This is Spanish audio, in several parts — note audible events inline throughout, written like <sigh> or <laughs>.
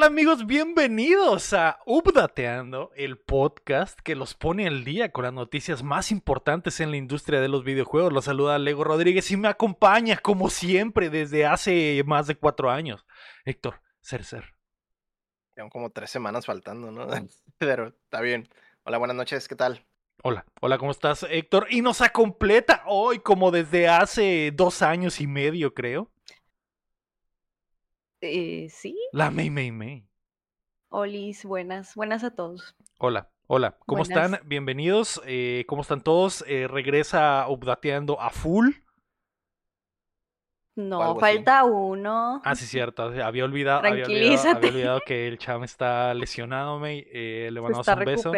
¿Qué tal amigos? Bienvenidos a Updateando, el podcast que los pone al día con las noticias más importantes en la industria de los videojuegos. Los saluda Lego Rodríguez y me acompaña como siempre desde hace más de cuatro años. Héctor Cercer. Llevan como tres semanas faltando, ¿no? <laughs> Pero está bien. Hola, buenas noches, ¿qué tal? Hola, hola, ¿cómo estás, Héctor? Y nos completa hoy como desde hace dos años y medio, creo. Eh, sí. La May May May. Olis, buenas, buenas a todos. Hola, hola, ¿cómo Buenas. están? Bienvenidos. eh, ¿Cómo están todos? Eh, regresa Updateando a full. No, así. falta uno. Ah, sí, cierto. Había olvidado, había olvidado, había olvidado que el cham está lesionado, May. Eh, le mandamos un beso.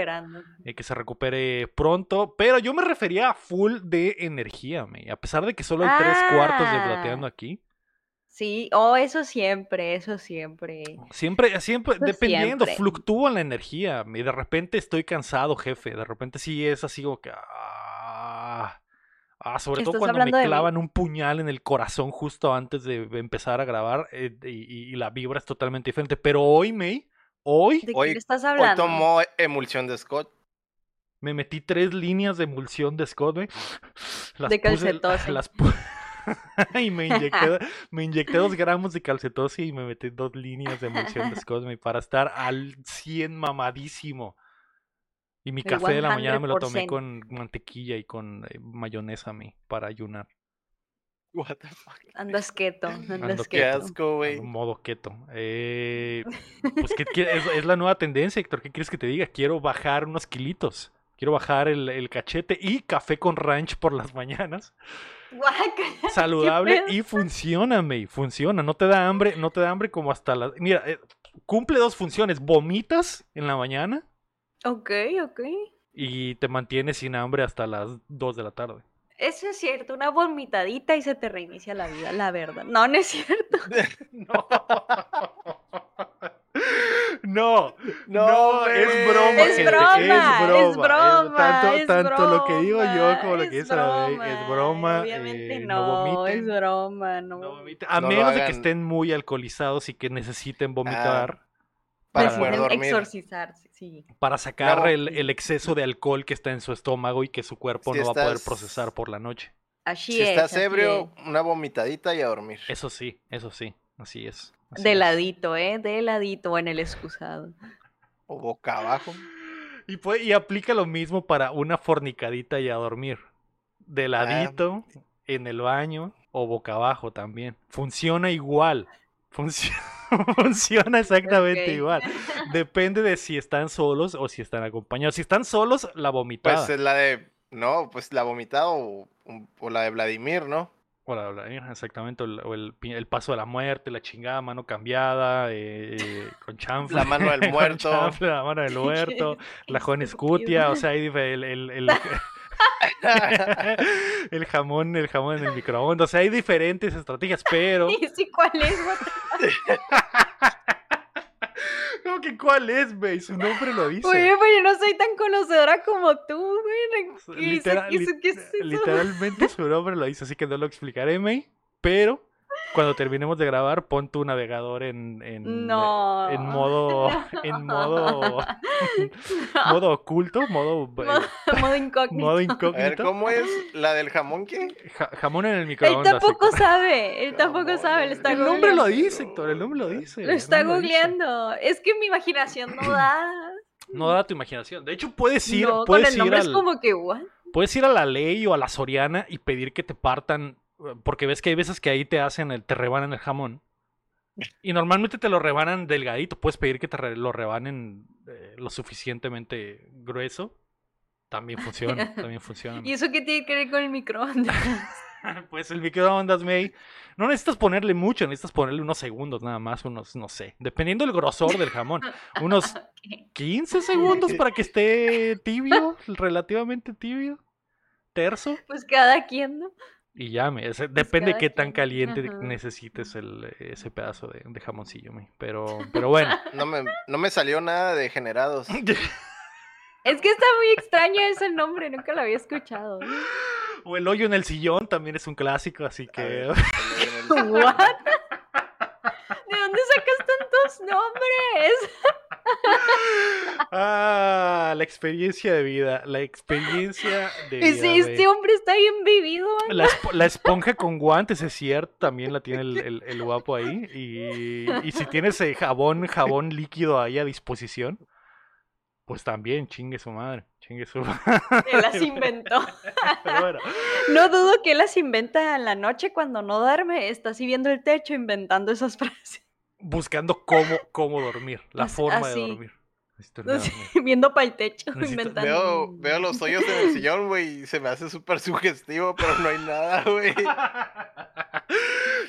eh, que se recupere pronto. Pero yo me refería a full de energía, May. A pesar de que solo hay tres cuartos de Ah. Updateando aquí. Sí, oh, eso siempre, eso siempre. Siempre, siempre, Eso dependiendo, siempre. fluctúa la energía. Y de repente estoy cansado, jefe. De repente sí es así como que. Ah, ah, sobre todo ¿Estás cuando me clavan un puñal en el corazón justo antes de empezar a grabar. eh, y, y la vibra es totalmente diferente. Pero hoy, May, hoy ¿De Hoy- estás Hoy hablando? tomó emulsión de Scott. me metí tres líneas de emulsión de Scott, May. Las De puse- calcetose. las pu- <laughs> <laughs> y me inyecté, me inyecté dos gramos de calcetosis y me metí dos líneas de emulsión de para estar al 100 mamadísimo. Y mi café de la mañana me lo tomé 100%. con mantequilla y con eh, mayonesa mi para ayunar. What the fuck. Andas keto, Ando keto. asco, güey. Modo keto. Eh, <laughs> pues ¿qué quie- es, es la nueva tendencia, Héctor. ¿Qué quieres que te diga? Quiero bajar unos kilitos. Quiero bajar el, el cachete y café con ranch por las mañanas. Saludable y funciona, May, funciona, no te da hambre, no te da hambre como hasta las... Mira, eh, cumple dos funciones, vomitas en la mañana Ok, ok. y te mantienes sin hambre hasta las 2 de la tarde. Eso es cierto, una vomitadita y se te reinicia la vida, la verdad. No, no es cierto. <laughs> No. No, No, no, es broma, Es gente, broma, es es broma. broma, tanto es tanto lo que digo yo broma, como lo que es dice la May, es broma. Obviamente eh, no, vomiten, es broma, no. no vomiten, a No menos de que estén muy alcoholizados y que necesiten vomitar. Para Para- poder Deciden dormir. exorcizarse, sí. para sacar No. el, el exceso de alcohol que está en su estómago y que su cuerpo Si no va a poder procesar por la noche. Así Si es. estás así ebrio, una vomitadita y a dormir. Eso sí, eso sí, así es. Así De es. ladito, ¿eh? De ladito en el excusado. O boca abajo. Y, puede- y aplica lo mismo para una fornicadita y a dormir. De ladito, en el baño o boca abajo también. Funciona igual. Funci- <laughs> Funciona exactamente igual. Depende de si están solos o si están acompañados. Si están solos, la vomitada. Pues es la de. No, pues la vomitada o, o la de Vladimir, ¿no? O la- la- exactamente, o el, el paso de la muerte, la chingada, mano cambiada, eh, eh, con <laughs> <laughs> chanfle. La mano del muerto. <laughs> la mano del muerto, la joven escutia, o sea, hay dif- el, el, el, el jamón, el jamón en el microondas, o sea, hay diferentes estrategias, pero... ¿Y sí cuál es? ¿Cómo que cuál es, güey? Su nombre lo dice. Oye, pues yo no soy tan conocedora como tú, güey. ¿Qué hice- Litera- qué hice- lit- qué es eso? literalmente su nombre lo dice, así que no lo explicaré, May. Pero cuando terminemos de grabar, pon tu navegador en, en, No. en modo <laughs> en modo <laughs> modo oculto, modo, eh, Modo, modo incógnito. A ver. ¿cómo es la del jamón qué? Ja- jamón en el Él microondas. tampoco Héctor. sabe, él tampoco sabe, está El nombre lo dice, Héctor, el nombre lo dice. Lo está nombre lo dice. googleando. Es que mi imaginación no <clears throat> da. No da tu imaginación. De hecho, puedes ir, no, con puedes el ir nombre al, es como que, ¿what? Puedes ir a la ley o a la Soriana y pedir que te partan, porque ves que hay veces que ahí te hacen, el, te rebanan el jamón. Y normalmente te lo rebanan delgadito. Puedes pedir que te re- lo rebanen eh, lo suficientemente grueso. También funciona, <laughs> también funciona. ¿Y eso qué tiene que ver con el microondas? <laughs> Pues el microondas, May. No necesitas ponerle mucho, necesitas ponerle unos segundos nada más, unos, no sé, dependiendo del grosor del jamón. Unos <laughs> 15 segundos para que esté tibio, relativamente tibio, terso. Pues cada quien, ¿no? Y ya, me, ese- depende de qué tan caliente ajá. necesites el, ese pedazo de, de jamoncillo, me. Pero, pero <laughs> bueno. No me, no me salió nada de generados. <laughs> Es que está muy extraño ese nombre, nunca lo había escuchado. o el hoyo en el sillón también es un clásico, así que. ver, <laughs> ¿What? ¿De dónde sacas tanto los nombres. <laughs> Ah, la experiencia de vida, la experiencia de vida. Este hombre está bien vivido. La, esp- la esponja con guantes, es cierto, también la tiene el, <laughs> el- el guapo ahí. Y, y si tienes eh, jabón, jabón líquido ahí a disposición, pues también, chingue su madre, chingue su madre. Él las <laughs> inventó. Pero bueno, No dudo que él las inventa en la noche cuando no duerme. Está así viendo el techo inventando esas frases. Buscando cómo, cómo dormir, la As- forma así. de dormir. <laughs> Viendo para el techo, <laughs> Necesito- inventando. Veo, veo los hoyos en el sillón, güey, y se me hace súper sugestivo, pero no hay nada, güey. <laughs>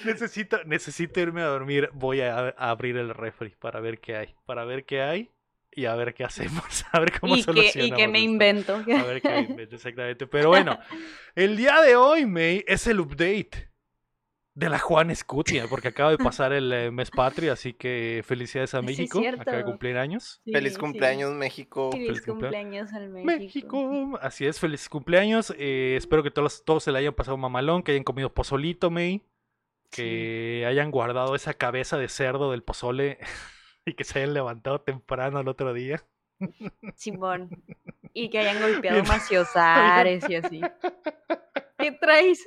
necesito, necesito irme a dormir. Voy a, a abrir el refri para ver qué hay. Para ver qué hay y a ver qué hacemos. A ver cómo y, que, solucionamos. y que me esto. invento. A ver qué me invento, exactamente. Pero bueno, el día de hoy, May, es el update de la Juan Escutia, porque acaba de <laughs> pasar el eh, mes patrio, así que felicidades a Sí, México. acaba de cumplir años. Sí, Feliz sí. cumpleaños, México. Feliz Feliz cumpleaños al México. México. Así es, feliz cumpleaños. Eh, espero que todos, todos se le hayan pasado mamalón, que hayan comido pozolito, May. Que hayan guardado esa cabeza de cerdo del pozole <laughs> y que se hayan levantado temprano el otro día. Simón. Y que hayan <laughs> golpeado maciosares y así. ¿Qué traes?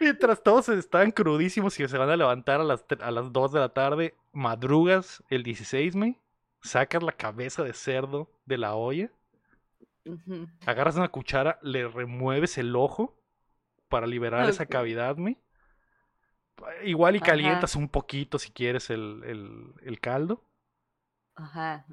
Mientras todos están crudísimos y se van a levantar a las, a las 2 de la tarde, madrugas el 16, May. Sacas la cabeza de cerdo de la olla, agarras una cuchara, le remueves el ojo para liberar esa cavidad, May. Igual y Ajá. calientas un poquito si quieres el, el- el caldo. Ajá.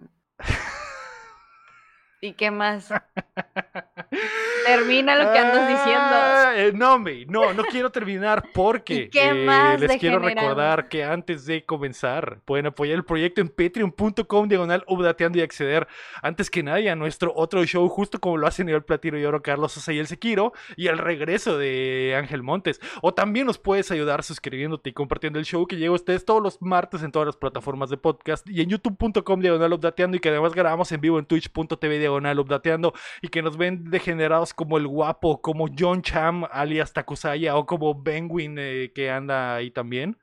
¿Y qué más? <laughs> Termina lo que andas diciendo. Ah, eh, no, May, no, no quiero terminar porque qué eh, más, les quiero recordar que antes de comenzar pueden apoyar el proyecto en patreon.com diagonal updateando y acceder antes que nadie a nuestro otro show justo como lo hacen el Platino y Oro Carlos Sosa y el Sequiro y el regreso de Ángel Montes. O también nos puedes ayudar suscribiéndote y compartiendo el show que llega a ustedes todos los martes en todas las plataformas de podcast y en youtube.com diagonal updateando y que además grabamos en vivo en twitch.tv diagonal updateando y que nos ven degenerados como el guapo, como John Cham alias Takusaya o como Benwin eh, que anda ahí también.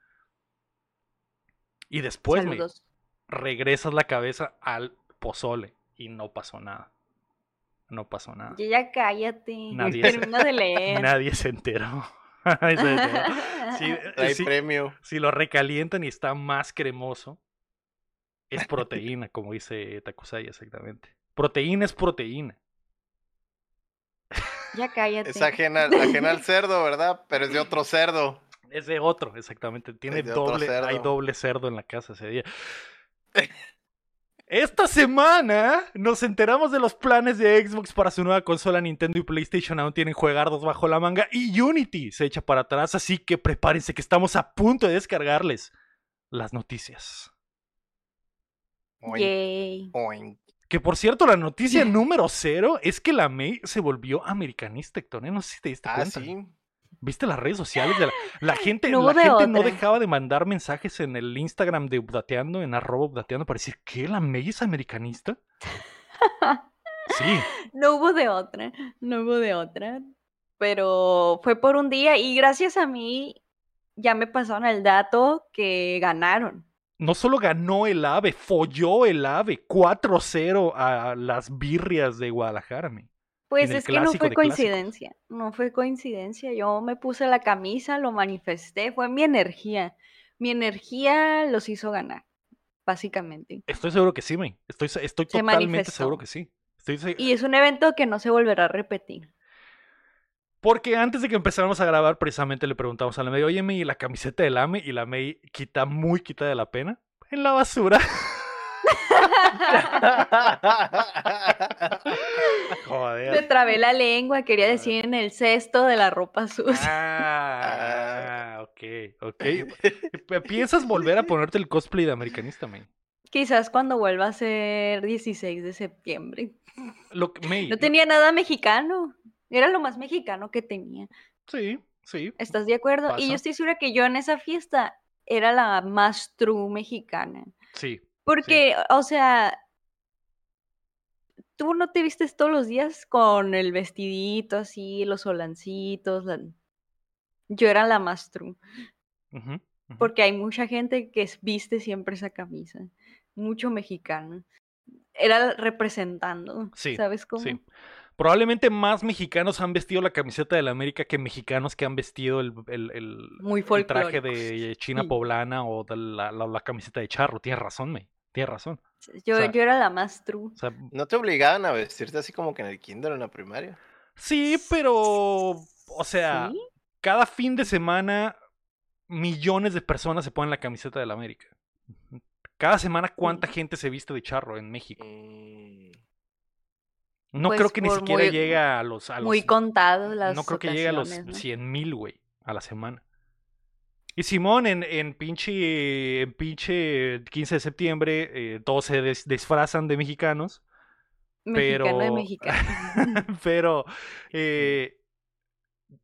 Y después me regresas la cabeza al pozole y no pasó nada. No pasó nada. Ya, ya cállate. Nadie <laughs> se- Termina de leer. Nadie se enteró. <laughs> Nadie se enteró. <laughs> Sí, eh, Hay sí, premio. si lo recalientan y está más cremoso, es proteína, como dice Takusaya exactamente. Proteína es proteína. Ya cállate. Es ajena, ajena al cerdo, ¿verdad? Pero es de otro cerdo. Es de otro, exactamente. Tiene doble, hay doble cerdo en la casa ese día. Esta semana nos enteramos de los planes de Xbox para su nueva consola Nintendo y PlayStation aún tienen juegardos bajo la manga y Unity se echa para atrás, así que prepárense que estamos a punto de descargarles las noticias. Oink, Yay. oink. Que por cierto, la noticia <laughs> número cero es que la May se volvió americanista, Héctor. ¿eh? No sé si te diste Ah, cuenta. sí. ¿Viste las redes sociales? De la, la gente, No la de gente no dejaba de mandar mensajes en el Instagram de Updateando, en arroba Updateando, para decir que la May es americanista. <laughs> Sí, No hubo de otra. No hubo de otra. Pero fue por un día y gracias a mí ya me pasaron el dato que ganaron. No solo ganó el AVE, folló el AVE 4-0 a las birrias de Guadalajara. May. Pues es que no fue clásicos. coincidencia, no fue coincidencia. Yo me puse la camisa, lo manifesté, fue mi energía. Mi energía los hizo ganar, básicamente. Estoy seguro que sí, May. Estoy, estoy Se totalmente manifestó. seguro que sí. Estoy Y es un evento que no se volverá a repetir. Porque antes de que empezáramos a grabar, precisamente le preguntamos a la May, oye, May, ¿y la camiseta del AME? Y la May quita muy quita de la pena. En la basura. Me <laughs> Joder. trabé la lengua, quería decir en el cesto de la ropa sucia. Ah, ok, ok. <laughs> ¿Piensas volver a ponerte el cosplay de americanista, May? Quizás cuando vuelva a ser 16 de septiembre. Lo May, No tenía nada mexicano, era lo más mexicano que tenía. Sí, sí. ¿Estás de acuerdo? Y yo estoy segura que yo en esa fiesta era la más true mexicana. Sí. Porque, o sea, tú no te vistes todos los días con el vestidito así, los solancitos. la- Yo era la más true. Porque hay mucha gente que es- viste siempre esa camisa, mucho mexicano. Era representando, Sí, ¿sabes cómo? Sí. Probablemente más mexicanos han vestido la camiseta de la América que mexicanos que han vestido el, el- el- Muy el traje de China Sí. poblana o de la, la- la camiseta de charro. Tienes razón, me. Tienes razón. Yo, O sea, yo era la más true. O sea, ¿No te obligaban a vestirte así como que en el kinder o en la primaria? sí, pero. O sea, ¿Sí? cada fin de semana millones de personas se ponen la camiseta de la América. Cada semana, ¿cuánta gente se viste de charro en México? No Pues creo que ni siquiera muy- llega a los. A Muy los- contados las no creo que llegue a los ocasiones, ¿no? 100 mil, güey, a la semana. Y Simón, en, en pinche, en pinche 15 de septiembre, eh, todos se des- disfrazan de mexicanos, Mexicano de pero- mexicano. <laughs> pero <laughs> eh,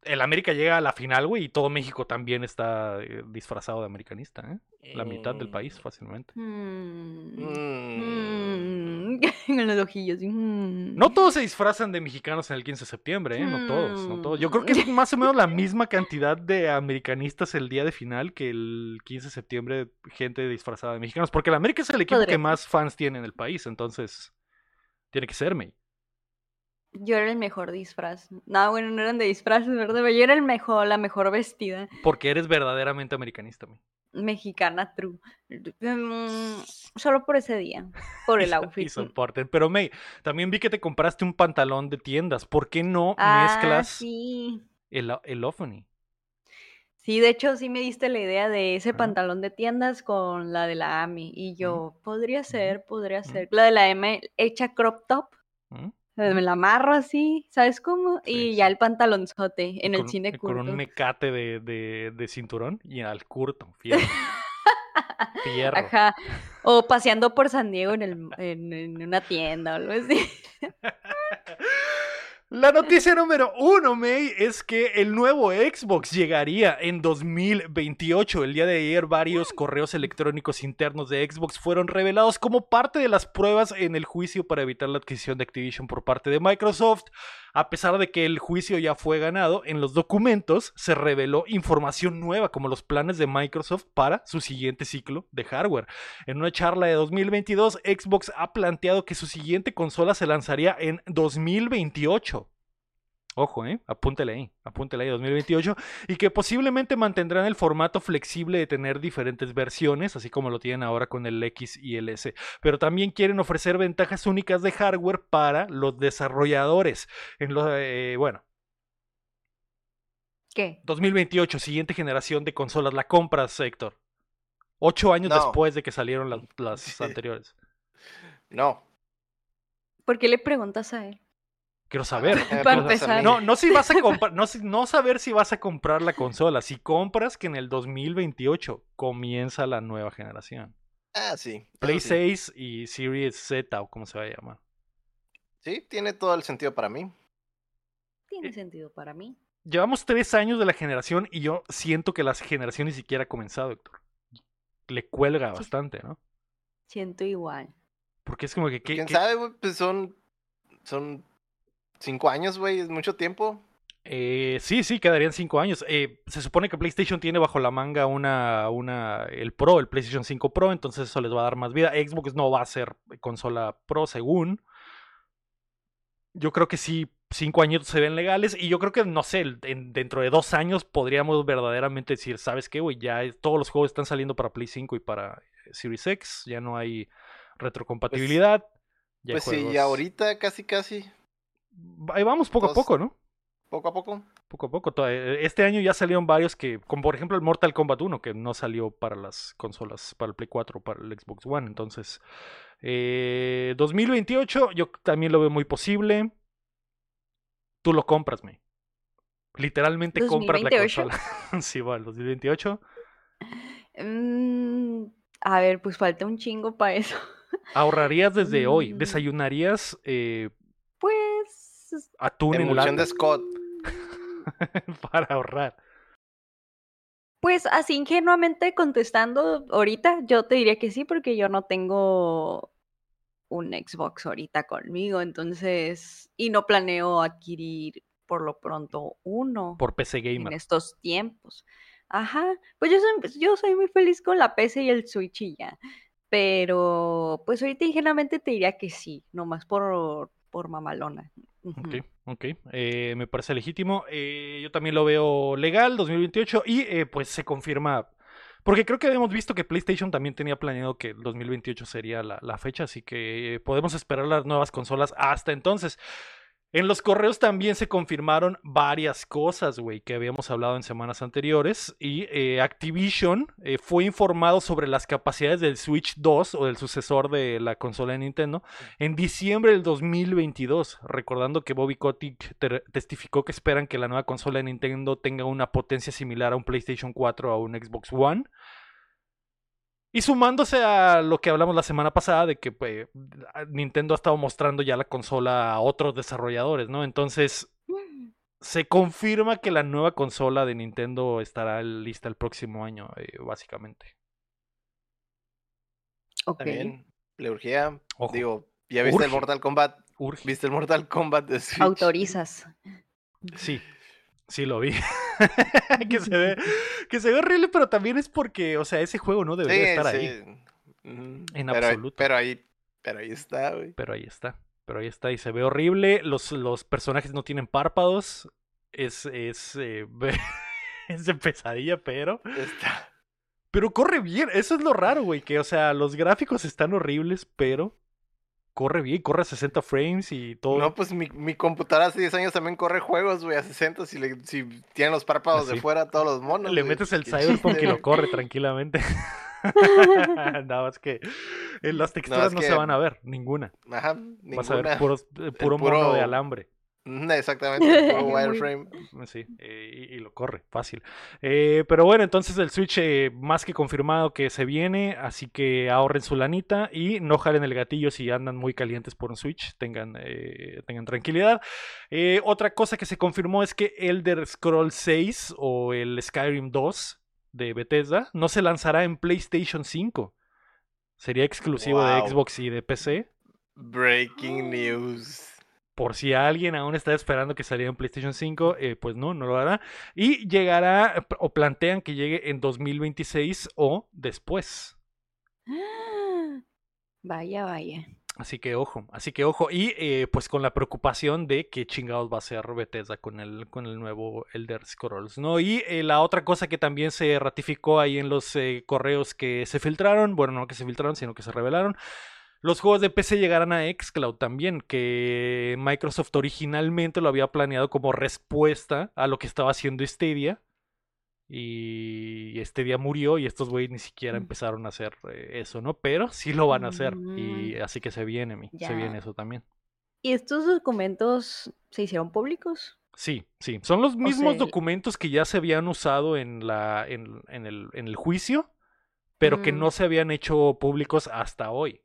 el América llega a la final, güey, y todo México también está eh, disfrazado de americanista, ¿eh? La mitad del país, mm, fácilmente. Mm, mm. mm, <laughs> Con los ojillos. mm. No todos se disfrazan de mexicanos en el 15 de septiembre, ¿eh? No todos, no todos. Yo creo que es <laughs> más o menos la misma cantidad de americanistas el día de final que el 15 de septiembre, gente disfrazada de mexicanos. Porque el América es el equipo que más fans tiene en el país, entonces tiene que ser, May. Yo era el mejor disfraz. No, bueno, no eran de disfraces, ¿verdad? Pero yo era el mejor, la mejor vestida. Porque eres verdaderamente americanista, May. Mexicana true. Mm, Solo por ese día. Por el <laughs> outfit. Y soporten. Pero, May, también vi que te compraste un pantalón de tiendas. ¿Por qué no Ah, mezclas sí. el, el Ophony? Sí, de hecho sí me diste la idea de ese pantalón de tiendas con la de la AMI. Y yo, podría ser, podría ser. La de la M hecha crop top. Me la amarro así, ¿sabes cómo? Sí, y ya el pantalonzote en con, el cine con un curto. mecate de, de, de cinturón y al curto. Fierro. <laughs> Fierro. Ajá. O paseando por San Diego en, el, en, en una tienda o algo así. <laughs> <laughs> La noticia número uno, May, es que el nuevo Xbox llegaría en 2028. El día de ayer varios correos electrónicos internos de Xbox fueron revelados como parte de las pruebas en el juicio para evitar la adquisición de Activision por parte de Microsoft. A pesar de que el juicio ya fue ganado, en los documentos se reveló información nueva como los planes de Microsoft para su siguiente ciclo de hardware. En una charla de 2022, Xbox ha planteado que su siguiente consola se lanzaría en 2028. Ojo, ¿eh? Apúntele ahí, apúntele ahí, 2028. Y que posiblemente mantendrán el formato flexible de tener diferentes versiones, así como lo tienen ahora con el X y el S. Pero también quieren ofrecer ventajas únicas de hardware para los desarrolladores. En lo, eh, bueno, ¿Qué? 2028, siguiente generación de consolas. ¿La compras, Héctor? Ocho años No. después de que salieron las, <laughs> anteriores. No. ¿Por qué le preguntas a él? Quiero saber. Eh, Para empezar. No, no si vas a comprar, no, si- no saber si vas a comprar la consola, si compras que en el 2028 comienza la nueva generación. Ah, sí. Play sí. 6 y Series Z o como se va a llamar. Sí, tiene todo el sentido para mí. Tiene sentido para mí. Llevamos tres años de la generación y yo siento que la generación ni siquiera ha comenzado, Héctor. Le cuelga Sí. bastante, ¿no? Siento igual. Porque es como que... ¿qué- ¿Quién qué- sabe, güey? Pues son. Son. Cinco años, güey. Es mucho tiempo. Eh, sí, sí, quedarían cinco años. Eh, se supone que PlayStation tiene bajo la manga una, una, el Pro, el PlayStation 5 Pro, entonces eso les va a dar más vida. Xbox no va a ser consola Pro, según. Yo creo que sí, cinco años se ven legales y yo creo que, no sé, en- dentro de dos años podríamos verdaderamente decir, ¿sabes qué, güey? Ya todos los juegos están saliendo para Play 5 y para Series X, ya no hay retrocompatibilidad. ya hay Pues sí, y ahorita casi, casi. Ahí vamos poco a poco, ¿no? Poco a poco. Poco a poco. eh, Este año ya salieron varios que, como por ejemplo el Mortal Kombat 1, que no salió para las consolas, para el Play 4, para el Xbox One. Entonces, eh, 2028 yo también lo veo muy posible. Tú lo compras, me. Literalmente compras la 2028. consola. <laughs> sí, va, el 2028. Mm, a ver, pues falta un chingo para eso. Ahorrarías desde hoy. Mm. Desayunarías eh, Atún en Emulsión lata de Scott. <laughs> para ahorrar. Pues así ingenuamente contestando ahorita, yo te diría que sí, porque yo no tengo un Xbox ahorita conmigo, entonces, y no planeo adquirir por lo pronto uno Por PC en Gamer. estos tiempos. Ajá, pues yo soy, yo soy muy feliz con la PC y el Switch y ya. Pero pues ahorita ingenuamente te diría que sí, nomás por, por mamalona. Ok, Ujú. ok. eh, me parece legítimo. eh, yo también lo veo legal, 2028, y eh, pues se confirma. Porque creo que habíamos visto que PlayStation también tenía planeado que el 2028 sería la, fecha, así que podemos esperar las nuevas consolas hasta entonces. En los correos también se confirmaron varias cosas, güey, que habíamos hablado en semanas anteriores. Y eh, Activision eh, fue informado sobre las capacidades del Switch 2 o del sucesor de la consola de Nintendo en diciembre del 2022. Recordando que Bobby Kotick testificó que esperan que la nueva consola de Nintendo tenga una potencia similar a un PlayStation 4 o a un Xbox One. Y sumándose a lo que hablamos la semana pasada de que pues, Nintendo ha estado mostrando ya la consola a otros desarrolladores, ¿no? Entonces Mm, se confirma que la nueva consola de Nintendo estará lista el próximo año, eh, básicamente. Ok. También, pleurgía. Ojo. Digo, ¿ya viste el. Mortal Kombat? Urge. ¿Viste el Mortal Kombat de Switch? Autorizas. Sí, sí lo vi. <laughs> <laughs> que se ve, que se ve horrible, pero también es porque, o sea, ese juego no debería Sí, estar sí. ahí. En pero, absoluto. Pero ahí, pero ahí está, güey. Pero ahí está. Pero ahí está. Y se ve horrible. Los, los personajes no tienen párpados. Es, es, eh, <laughs> es de pesadilla, pero. Está. Pero corre bien. Eso es lo raro, güey. Que, o sea, los gráficos están horribles, pero. Corre bien, corre a 60 frames y todo. No, pues mi, mi computadora hace 10 años también corre juegos, güey, a 60 si, le, si tienen los párpados Así. de fuera todos los monos. Le güey. metes el Cyberpunk y lo corre tranquilamente. <laughs> Nada más que eh, las texturas es no, se van a ver, ninguna. Ajá, Vas a ver ninguna. puros- eh, puro, mono puro- de alambre. <laughs> Exactamente, <laughs> wireframe. Sí, eh, y, y lo corre, fácil. Eh, pero bueno, entonces el Switch eh, más que confirmado que se viene, así que ahorren su lanita y no jalen el gatillo si andan muy calientes por un Switch, tengan, eh, tengan tranquilidad. Eh, otra cosa que se confirmó es que Elder Scrolls 6 o el Skyrim 2 de Bethesda no se lanzará en PlayStation 5. Sería exclusivo de. Xbox y de PC. Breaking news. Por si alguien aún está esperando que saliera en PlayStation 5, eh, pues no, no lo hará. Y llegará, o plantean que llegue en 2026 o después. <gasps> Vaya, vaya. Así que ojo, así que ojo. Y eh, pues con la preocupación de qué chingados va a ser Bethesda con el, con el nuevo Elder Scrolls, ¿no? Y eh, la otra cosa que también se ratificó ahí en los correos que se filtraron, bueno, no que se filtraron, sino que se revelaron. Los juegos de PC llegarán a Xcloud también, que Microsoft originalmente lo había planeado como respuesta a lo que estaba haciendo Stadia. Y Stadia murió y estos güeyes ni siquiera Mm. empezaron a hacer eh, eso, ¿no? Pero sí lo van a hacer. Y Mm. así que se viene, mi, se viene eso también. ¿Y estos documentos se hicieron públicos? Sí, sí. Son los mismos sea, documentos que ya se habían usado en la, en, en el, en el juicio, pero que Mm. no se habían hecho públicos hasta hoy.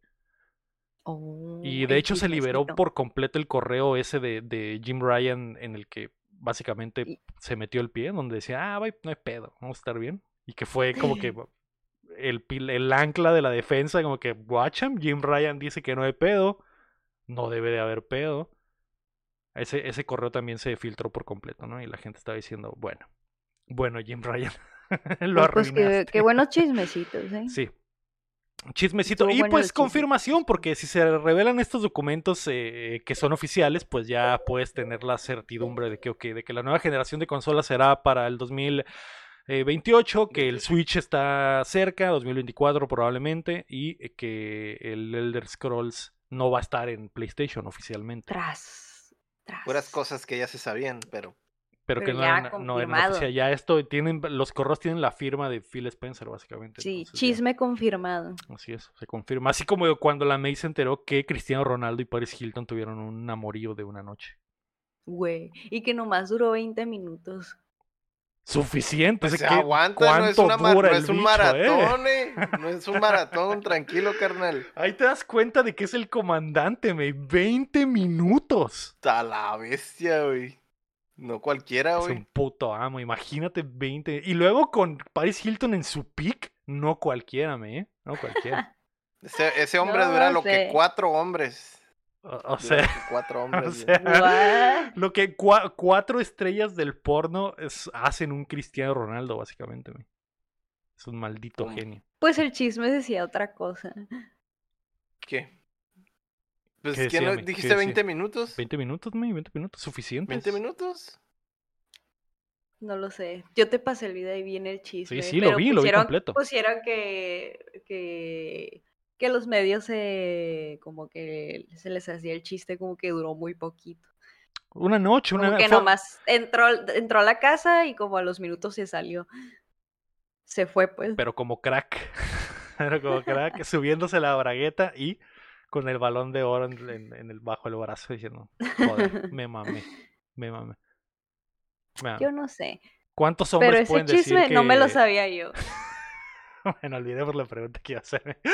Oh, Y de hecho se liberó por completo el correo ese de, de Jim Ryan en el que básicamente Y- se metió el pie, donde decía, ah, bye, no hay pedo, vamos a estar bien. Y que fue como que <laughs> el, el ancla de la defensa, como que, guacham, Jim Ryan dice que no hay pedo, no debe de haber pedo. Ese, ese correo también se filtró por completo, ¿no? Y la gente estaba diciendo, bueno, bueno, Jim Ryan, <laughs> lo Pues, pues, arruinaste. qué buenos <laughs> chismecitos, ¿eh? Sí. Chismecito. Estuvo Y bueno pues confirmación, porque si se revelan estos documentos eh, que son oficiales, pues ya puedes tener la certidumbre de que, de que la nueva generación de consolas será para el 2028, que el Switch está cerca, 2024 probablemente, y que el Elder Scrolls no va a estar en PlayStation oficialmente. Tras, tras. Puras cosas que ya se sabían, pero Pero, que Pero no, ya eran- no confirmado. oficial. Ya esto tienen, los correos tienen la firma de Phil Spencer, básicamente. Sí, entonces ya- chisme confirmado. Así es, se confirma. Así como cuando la May se enteró que Cristiano Ronaldo y Paris Hilton tuvieron un amorío de una noche. Güey. Y que nomás duró 20 minutos. Suficiente. pues es se que aguanta, no es, cuánto una mar- dura no el es un bicho, ¿eh? maratón, eh. <laughs> No es un maratón, tranquilo, carnal. Ahí te das cuenta de que es el comandante, May. 20 minutos. Está la bestia, güey. No cualquiera, Es güey. un puto amo, imagínate 20. Y luego con Paris Hilton en su pick, no cualquiera, me, ¿eh? No cualquiera. <laughs> Ese, ese hombre No dura lo sé. que cuatro hombres. O, sea, cuatro <laughs> o hombres. sea, lo que cua- cuatro estrellas del porno es- hacen un Cristiano Ronaldo, básicamente. güey. Es un maldito ¿Cómo? genio. Pues el chisme decía otra cosa. ¿Qué? Pues, ¿Qué ¿qué decía, no? mi? ¿Qué ¿Dijiste decía? 20 minutos? 20 minutos, güey, 20 minutos, suficientes. ¿20 minutos? No lo sé. Yo te pasé el video y vi en el chisme. sí, lo pero vi, lo vi completo. Pusieron que, que, que los medios se, como que se les hacía el chiste como que duró muy poquito. Una noche, una Como que fue- nomás entró, entró a la casa y como a los minutos se salió. Se fue, pues. pero como crack. <laughs> Pero como crack, subiéndose la bragueta y con el balón de oro en, en- en el bajo del brazo diciendo, joder, me mamé, me mamé. Me mamé. Yo no sé. ¿Cuántos hombres Pero ese pueden decir chisme no me lo que- sabía yo. <laughs> bueno, olvidemos la pregunta que iba a hacerme. <gasps>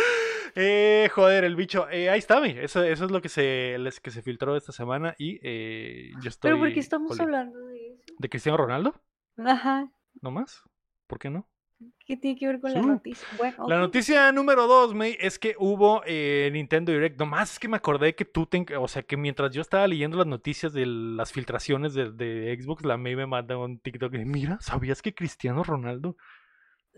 Eh, joder, el bicho. eh, ahí está, mi. Eso, eso es lo que se, les- que se filtró esta semana y eh, yo estoy... Pero ¿por qué estamos hablando de eso? ¿De Cristiano Ronaldo? Ajá. ¿No más? ¿Por qué no? ¿Qué tiene que ver con la noticia? Bueno, La noticia número dos, May, es que hubo eh, Nintendo Direct. Nomás es que me acordé que tú, te, o sea, que mientras yo estaba leyendo las noticias de las filtraciones de, de Xbox, la May me manda un TikTok de, mira, ¿sabías que Cristiano Ronaldo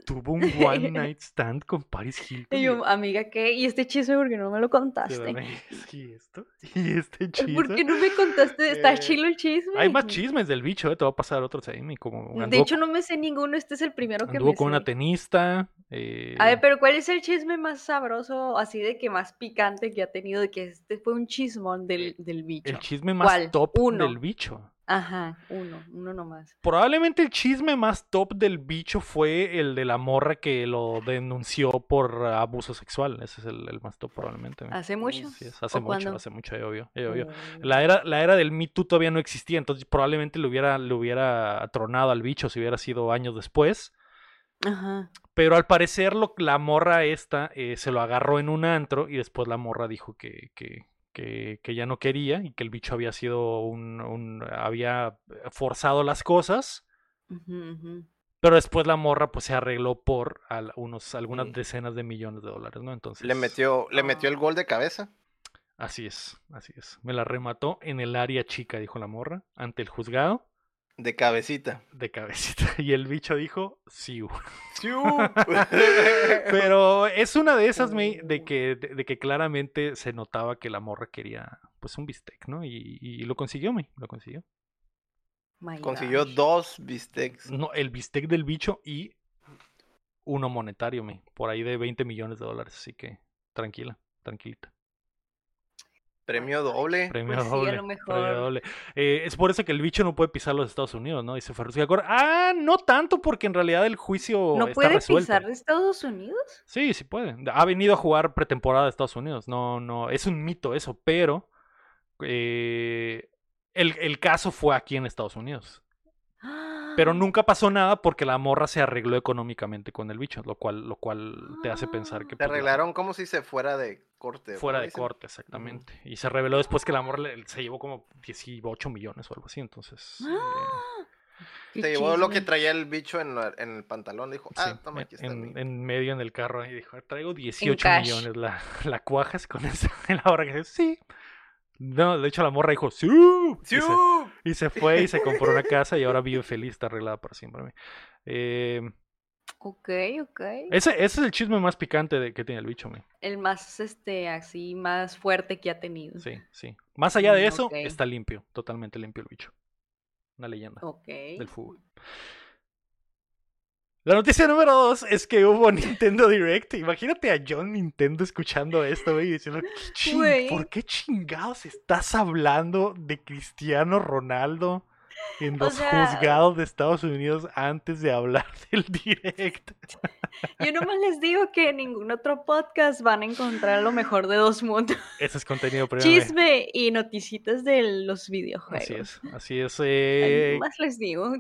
tuvo un One <laughs> Night Stand con Paris Hilton? Y yo, amiga, ¿qué? ¿Y este chisme por qué no me lo contaste? <laughs> ¿Y esto? <laughs> ¿Y este chisme? ¿Por qué no me contaste? ¿Está Eh, chilo el chisme? Hay más chismes del bicho, eh, te va a pasar otro como De anduvo, hecho, no me sé ninguno. Este es el primero que anduvo me con una tenista. eh, A ver, pero ¿cuál es el chisme más sabroso, así de que más picante que ha tenido? De que este fue un chismón del, del bicho. el chisme más ¿Cuál? top Uno. del bicho. Ajá, uno, uno nomás. Probablemente el chisme más top del bicho fue el de la morra que lo denunció por abuso sexual. Ese es el, el más top probablemente. ¿Hace mucho? Es, hace ¿O mucho, hace mucho, ya obvio, ya obvio. Oh. La era, la era del Me Too todavía no existía, entonces probablemente le hubiera, le hubiera tronado al bicho si hubiera sido años después. Ajá. Pero al parecer lo, la morra esta eh, se lo agarró en un antro y después la morra dijo que, que, que, que ya no quería y que el bicho había sido un, un- había forzado las cosas. Pero después la morra pues se arregló por al- unos, algunas Sí. decenas de millones de dólares, ¿no? Entonces. Le metió, le metió el gol de cabeza. Así es, así es. Me la remató en el área chica, dijo la morra, ante el juzgado, De cabecita. de cabecita. <laughs> Y el bicho dijo, sí. ¡Siu! <laughs> Pero es una de esas, May, de que, de, de que claramente se notaba que la morra quería, pues, un bistec, ¿no? Y, y lo consiguió, May, lo consiguió. My Consiguió gosh. dos bistecs. No, el bistec del bicho y uno monetario, May, por ahí de 20 millones de dólares. Así que tranquila, tranquilita. Premio doble. Premio Pues sí, a doble. premio doble. Eh, es por eso que el bicho no puede pisar los Estados Unidos, ¿no? Dice Ferrus Gacor. Ah, no tanto, porque en realidad el juicio ¿No está puede resuelto. pisar de Estados Unidos? Sí, sí puede. Ha venido a jugar pretemporada de Estados Unidos. No, no, es un mito eso, pero eh, el, el caso fue aquí en Estados Unidos. Pero nunca pasó nada porque la morra se arregló económicamente con el bicho, lo cual, lo cual te hace pensar que Se la- arreglaron como si se fuera de corte. fuera ¿cómo de dicen? corte, exactamente. Y se reveló después que la morra le- se llevó como 18 millones o algo así, entonces. eh, Qué Se llevó lo que traía el bicho en, la- en el pantalón. Dijo, ah, sí, toma, en- aquí está. en, mi-". en medio en el carro y dijo, traigo 18 cash. millones, la, <laughs> la cuajas con eso. <laughs> Y la morra que dice, sí. No, de hecho la morra dijo, sí. Y se- ¡Siu! Y se fue y se compró una casa y ahora vive feliz, está arreglada para siempre. Eh, Ok, ok. ese, ese es el chisme más picante de, que tiene el bicho, me. El más, este, así, más fuerte que ha tenido. Sí, sí. Más allá de Mm, eso, ok. está limpio, totalmente limpio el bicho. Una leyenda Ok. del fútbol. La noticia número dos es que hubo <laughs> Nintendo Direct. Imagínate a John Nintendo escuchando esto, güey, y diciendo, "¿Qué ching- Güey. ¿por qué chingados estás hablando de Cristiano Ronaldo en O los sea- juzgados de Estados Unidos antes de hablar <laughs> del Direct? Yo nomás les digo que en ningún otro podcast van a encontrar lo mejor de dos mundos. Ese es contenido premium. Chisme y noticitas de los videojuegos. Así es, así es. Eh, nomás les digo.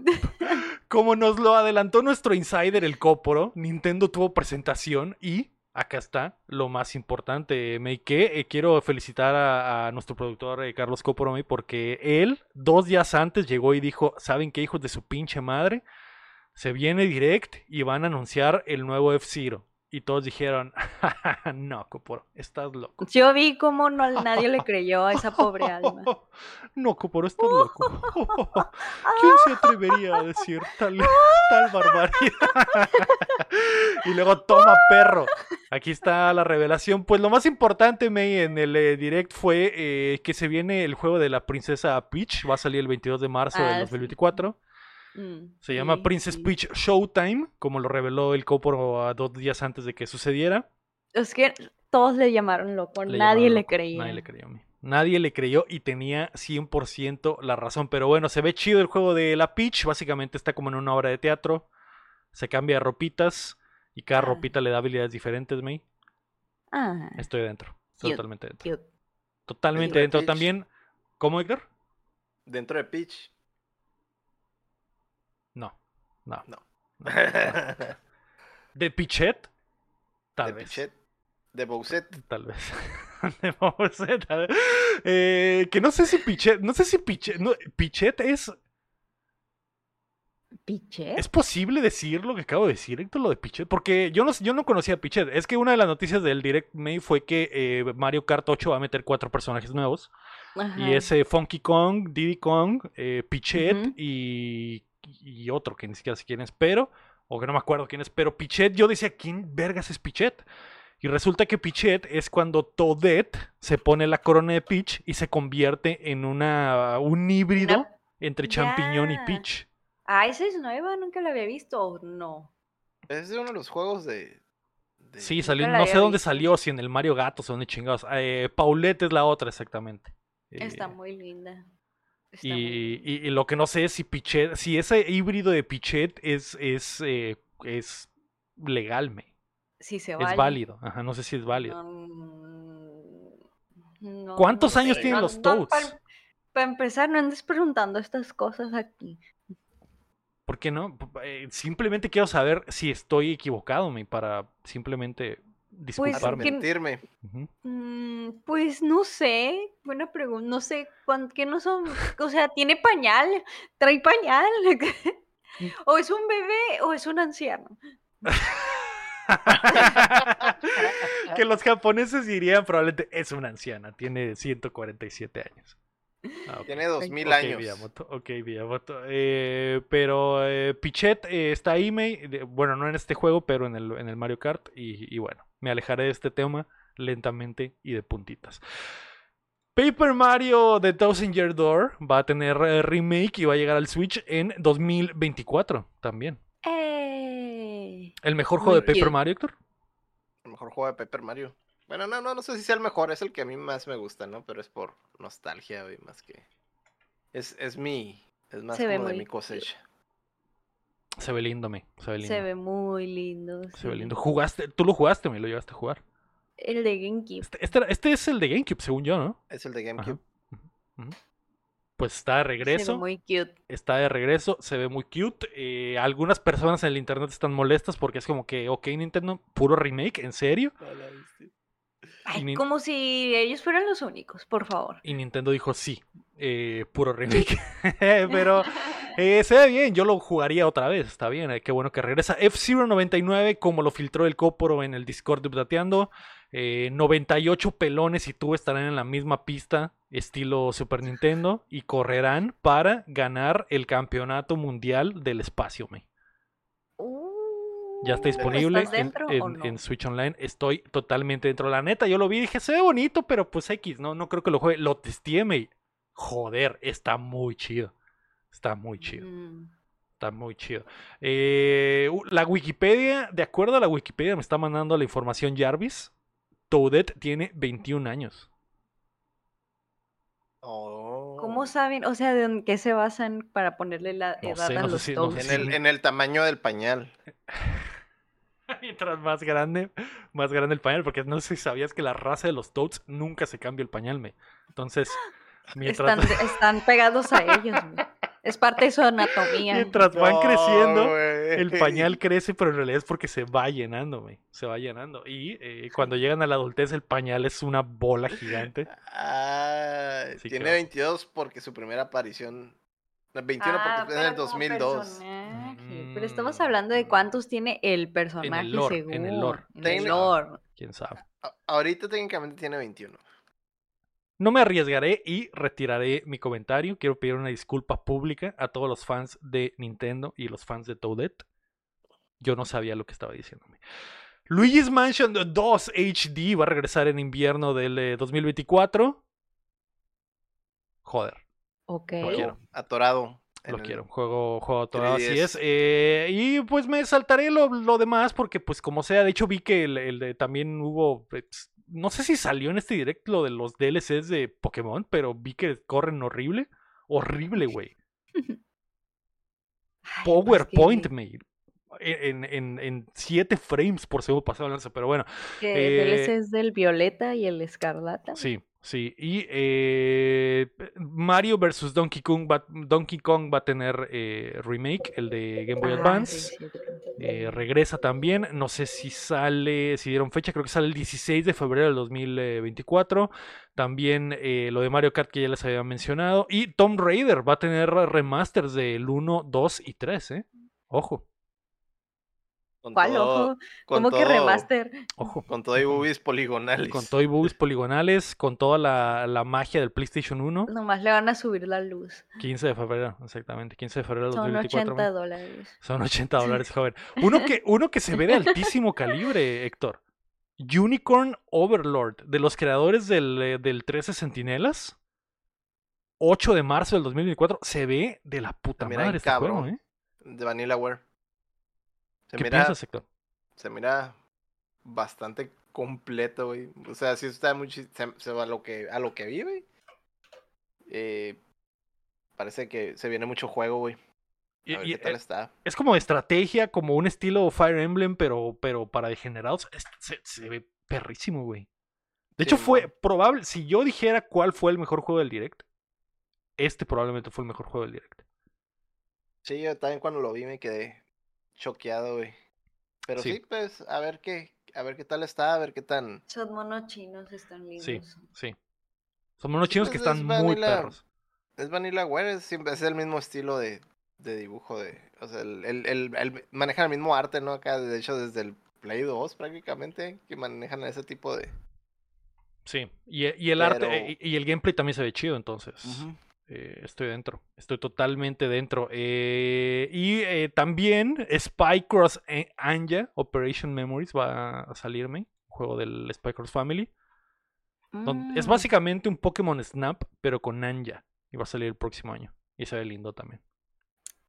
Como nos lo adelantó nuestro insider, el Coporo, Nintendo tuvo presentación y acá está lo más importante, que eh, quiero felicitar a, nuestro productor eh, Carlos Coporo, May, porque él dos días antes llegó y dijo, ¿saben qué hijos de su pinche madre? Se viene Direct y van a anunciar el nuevo F-Zero. Y todos dijeron, <laughs> no, Coporo, estás loco. Yo vi cómo no, nadie le <laughs> creyó a esa pobre alma. No, Coporo, estás loco. <laughs> ¿Quién se atrevería a decir tal, tal barbaridad? y luego, toma, perro. Aquí está la revelación. Pues lo más importante, May, en el eh, direct fue eh, que se viene el juego de la princesa Peach. Va a salir el 22 de marzo Ah, del sí. 2024. Mm, Se llama sí, Princess sí. Peach Showtime, como lo reveló el Coporo a dos días antes de que sucediera. Es que todos le llamaron loco, Le nadie llamaron le loco. creía. Nadie le creyó a mí. Nadie le creyó y tenía 100% la razón. Pero bueno, se ve chido el juego de la Peach. Básicamente está como en una obra de teatro. Se cambia ropitas y cada Ah. ropita le da habilidades diferentes, May. Ah, Estoy dentro. Totalmente dentro. cute. Totalmente de dentro Peach. también. ¿Cómo, Héctor? Dentro de Peach. No. No. No. <laughs> no. ¿De Pichet? Tal de vez. Pichet. De Bowsette. Tal vez. <laughs> De ver. Eh, que no sé si Pichet. No sé si Pichet. No, Pichet es. ¿Pichet? ¿Es posible decir lo que acabo de decir, Héctor, lo de Pichet? Porque yo no, yo no conocía a Pichet. Es que una de las noticias del Direct May fue que eh, Mario Kart 8 va a meter cuatro personajes nuevos. Ajá. Y es eh, Funky Kong, Diddy Kong, eh, Pichet y, y otro que ni siquiera sé quién es, pero, o que no me acuerdo quién es, pero Pichet, yo decía, ¿quién vergas es Pichet? Y resulta que Pichet es cuando Toadette se pone la corona de Peach y se convierte en una, un híbrido entre champiñón y. Peach. Ah, esa es nueva, nunca la había visto. ¿o No. Es de uno de los juegos de. de- Sí, salió, no sé dónde visto. salió, si en el Mario Gatos o dónde chingados. Eh, Paulette es la otra, exactamente. Está Eh, muy linda. Está Y, muy linda. y- y lo que no sé es si Pichet, si ese híbrido de Pichet es, es, eh, es legal, me. Sí, se Es vale. válido. Ajá, no sé si es válido. Mm, no, ¿Cuántos no años sé, tienen no- los no, Toads? Para, para empezar, no andes preguntando estas cosas aquí. ¿Por qué no? Eh, simplemente quiero saber si estoy equivocado, me, para simplemente disculparme. que- Arrepentirme. Ujú. Mm, pues no sé, buena pregunta. No sé, ¿qué no son? O sea, tiene pañal, trae pañal. <laughs> o es un bebé o es un anciano. <laughs> que los japoneses dirían probablemente es una anciana, tiene 147 años. Ah. Tiene dos mil Ok, años. Ok, Miyamoto. Eh, pero eh, Pichet eh, está ahí, bueno, no en este juego, pero en el, en el Mario Kart. Y, y bueno, me alejaré de este tema lentamente y de puntitas. Paper Mario The Thousand Year Door va a tener eh, remake y va a llegar al Switch en 2024 también. ¿El mejor juego de Paper. Mario, Héctor? El mejor juego de Paper Mario. Bueno, no, no, no sé si sea el mejor, es el que a mí más me gusta, ¿no? Pero es por nostalgia, güey, más que. Es, es mi. Es más Se como de mi cosecha. Se ve lindo, me. Se ve lindo. Se ve muy lindo. Se ve lindo. ¿Jugaste? ¿Tú lo jugaste, me lo llevaste a jugar? El de GameCube. Este, este, este es el de GameCube, según yo, ¿no? Es el de. GameCube. Pues está de Se ve regreso. muy cute. Está de regreso, se ve muy cute. eh, algunas personas en el internet están molestas porque es como que, ok, Nintendo, puro remake, ¿en serio? Ay, como si ellos fueran los únicos, por favor. Y Nintendo dijo sí, eh, puro remake. <laughs> Pero eh, se ve bien, yo lo jugaría otra vez, está bien, eh, qué bueno que regresa. F-Zero 99, como lo filtró el Coporo en el Discord de Updateando, eh, 98 pelones y tú estarán en la misma pista, estilo Super Nintendo, y correrán para ganar el campeonato mundial del espacio, me. Ya está disponible ¿Estás en, dentro en- o no? en Switch Online. Estoy totalmente dentro. La neta, yo lo vi y dije, se ve bonito, pero pues X, no, no creo que lo juegue. Lo testé, me. Joder, está muy chido. Está muy chido. Mm, Está muy chido. Eh, la Wikipedia, de acuerdo a la Wikipedia, me está mandando la información Jarvis. Toadette tiene 21 años. Oh. ¿Cómo saben? O sea, ¿de qué se basan para ponerle la No edad sé, a no los no sé Toads? En el, en el tamaño del pañal. <laughs> <laughs> Mientras más grande, más grande el pañal, porque no sé si sabías que la raza de los Toads nunca se cambia el pañal, me. Entonces, <gasps> mientras, Están, <laughs> están pegados a ellos. güey. Es parte de su anatomía. mientras van No, creciendo, el pañal crece, pero en realidad es porque se va llenando, me. Se va llenando. Y eh, cuando llegan a la adultez, el pañal es una bola gigante. Ah, tiene que- 22 porque su primera aparición. No, 21 Ah, porque en el pero como 2002. personaje. pero estamos Mm, hablando de cuántos tiene el personaje lore, según. en el lore. en el lore. quién sabe. A- ahorita técnicamente tiene 21. No me arriesgaré y retiraré mi comentario. Quiero pedir una disculpa pública a todos los fans de Nintendo y los fans de Toadette. Yo no sabía lo que estaba diciéndome. Luigi's Mansion 2 HD va a regresar en invierno del eh, 2024. Joder, Ok. Lo quiero. Atorado. en lo el- quiero. Juego, juego todo así 3DS. es. Eh, y pues me saltaré lo, lo demás porque pues como sea, de hecho vi que el, el de- también hubo... pues, no sé si salió en este direct lo de los DLCs de Pokémon, pero vi que corren horrible. Horrible, güey. <laughs> Ay, PowerPoint, pues me. En, en, en 7 frames por segundo pasado lanza, pero bueno, que, que eh, DLC es del violeta y el escarlata. sí, sí. Y eh, Mario vs. Donkey Kong va, Donkey Kong va a tener eh, remake, el de Game Boy Advance. Eh, regresa también. No sé si sale, si dieron fecha, creo que sale el 16 de febrero del 2024. También eh, lo de Mario Kart que ya les había mencionado. Y Tomb Raider va a tener remasters del 1, 2 y 3, ¿eh? Ojo, con ¿Cuál todo- ojo? con ¿Cómo que todo- remaster? ojo. Con todo y boobies poligonales. Con Toy Boobies poligonales, con toda la, la magia del PlayStation 1. Nomás le van a subir la luz. 15 de febrero, exactamente. 15 de febrero Son 2024. 80 dólares. Son 80 <laughs> dólares, joven. Uno que, uno que se ve de altísimo calibre, Héctor. Unicorn Overlord, de los creadores del, eh, del 13 Centinelas. 8 de marzo del 2024. Se ve de la puta mira madre este juego, cabrón. ¿eh? De Vanillaware. Se ¿Qué mira, piensas, Héctor? se mira bastante completo, güey. O sea, sí está muy se, se va a lo que a lo que vive. Eh, parece que se viene mucho juego, güey. Y- A ver y, qué tal eh, está. es como estrategia, como un estilo Fire Emblem, pero, pero para degenerados. Es- se, se ve perrísimo, güey. De hecho, fue probable. Si yo dijera cuál fue el mejor juego del Direct, este probablemente fue el mejor juego del Direct. Sí, yo también cuando lo vi me quedé choqueado, güey. Pero Sí. sí. pues, a ver qué, a ver qué tal está, a ver qué tan. Esos monos chinos están lindos. Sí, sí. Son unos chinos que pues, es están muy vanilla. perros. Es Vanillaware, es, siempre- es el mismo estilo de, de dibujo de. O sea, el, el, el- el- manejan el mismo arte, ¿no? Acá, de hecho, desde el Play 2 prácticamente, que manejan ese tipo de. Sí. Y, y el arte Pero- y, y el gameplay también se ve chido, entonces. Eh, estoy dentro. Estoy totalmente dentro. Eh, y eh, también Spy Cross Anja Operation Memories va a salirme. Juego del Spy Cross Family. Es Mm, básicamente un Pokémon Snap, pero con Anja. Y va a salir el próximo año. Y se ve lindo también.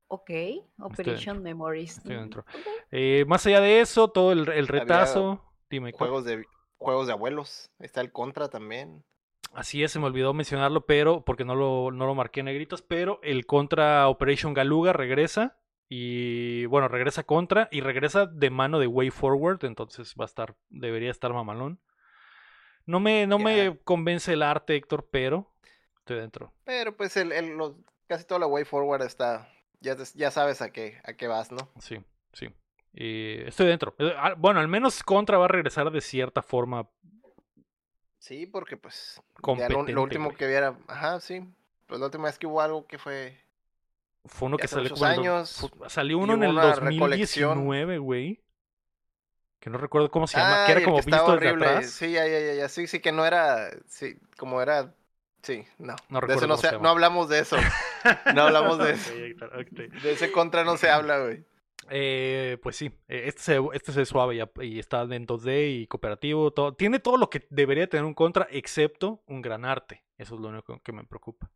Ok, Operation Memories. Estoy Mm, dentro. Eh, más allá de eso, todo el, el retazo. Dime, ¿cuál? Juegos de juegos de abuelos. Está el Contra también. Así es, se me olvidó mencionarlo, pero porque no lo, no lo marqué en negritos, pero el contra Operation Galuga regresa. Y bueno, regresa contra y regresa de mano de Way Forward. Entonces va a estar, debería estar mamalón. No me, no me convence el arte, Héctor, pero estoy dentro. Pero pues el, el- los- casi toda la way forward está. Ya, ya sabes a qué, a qué vas, ¿no? Sí, sí. Y estoy dentro. Eh, Bueno, al menos contra va a regresar de cierta forma. Sí, porque pues. Ya lo, último güey. que viera. Ajá, sí. Pues la última vez que hubo algo que fue. Fue uno que salió como el Salió uno en el una recolección. 2019, güey. Que no recuerdo cómo se llama. Ah, Que era como que estaba visto desde horrible. atrás. Sí, ya, ya, ya, ya. Sí, sí, que no era. Sí, como era. Sí, no. No de eso no, se no hablamos de eso. No hablamos de <laughs> eso. De ese contra no se habla, güey. Eh, pues sí, eh, este se, este se ve suave y está en 2D y cooperativo. Tiene todo lo que debería tener un contra, excepto un gran arte. Eso es lo único que me preocupa.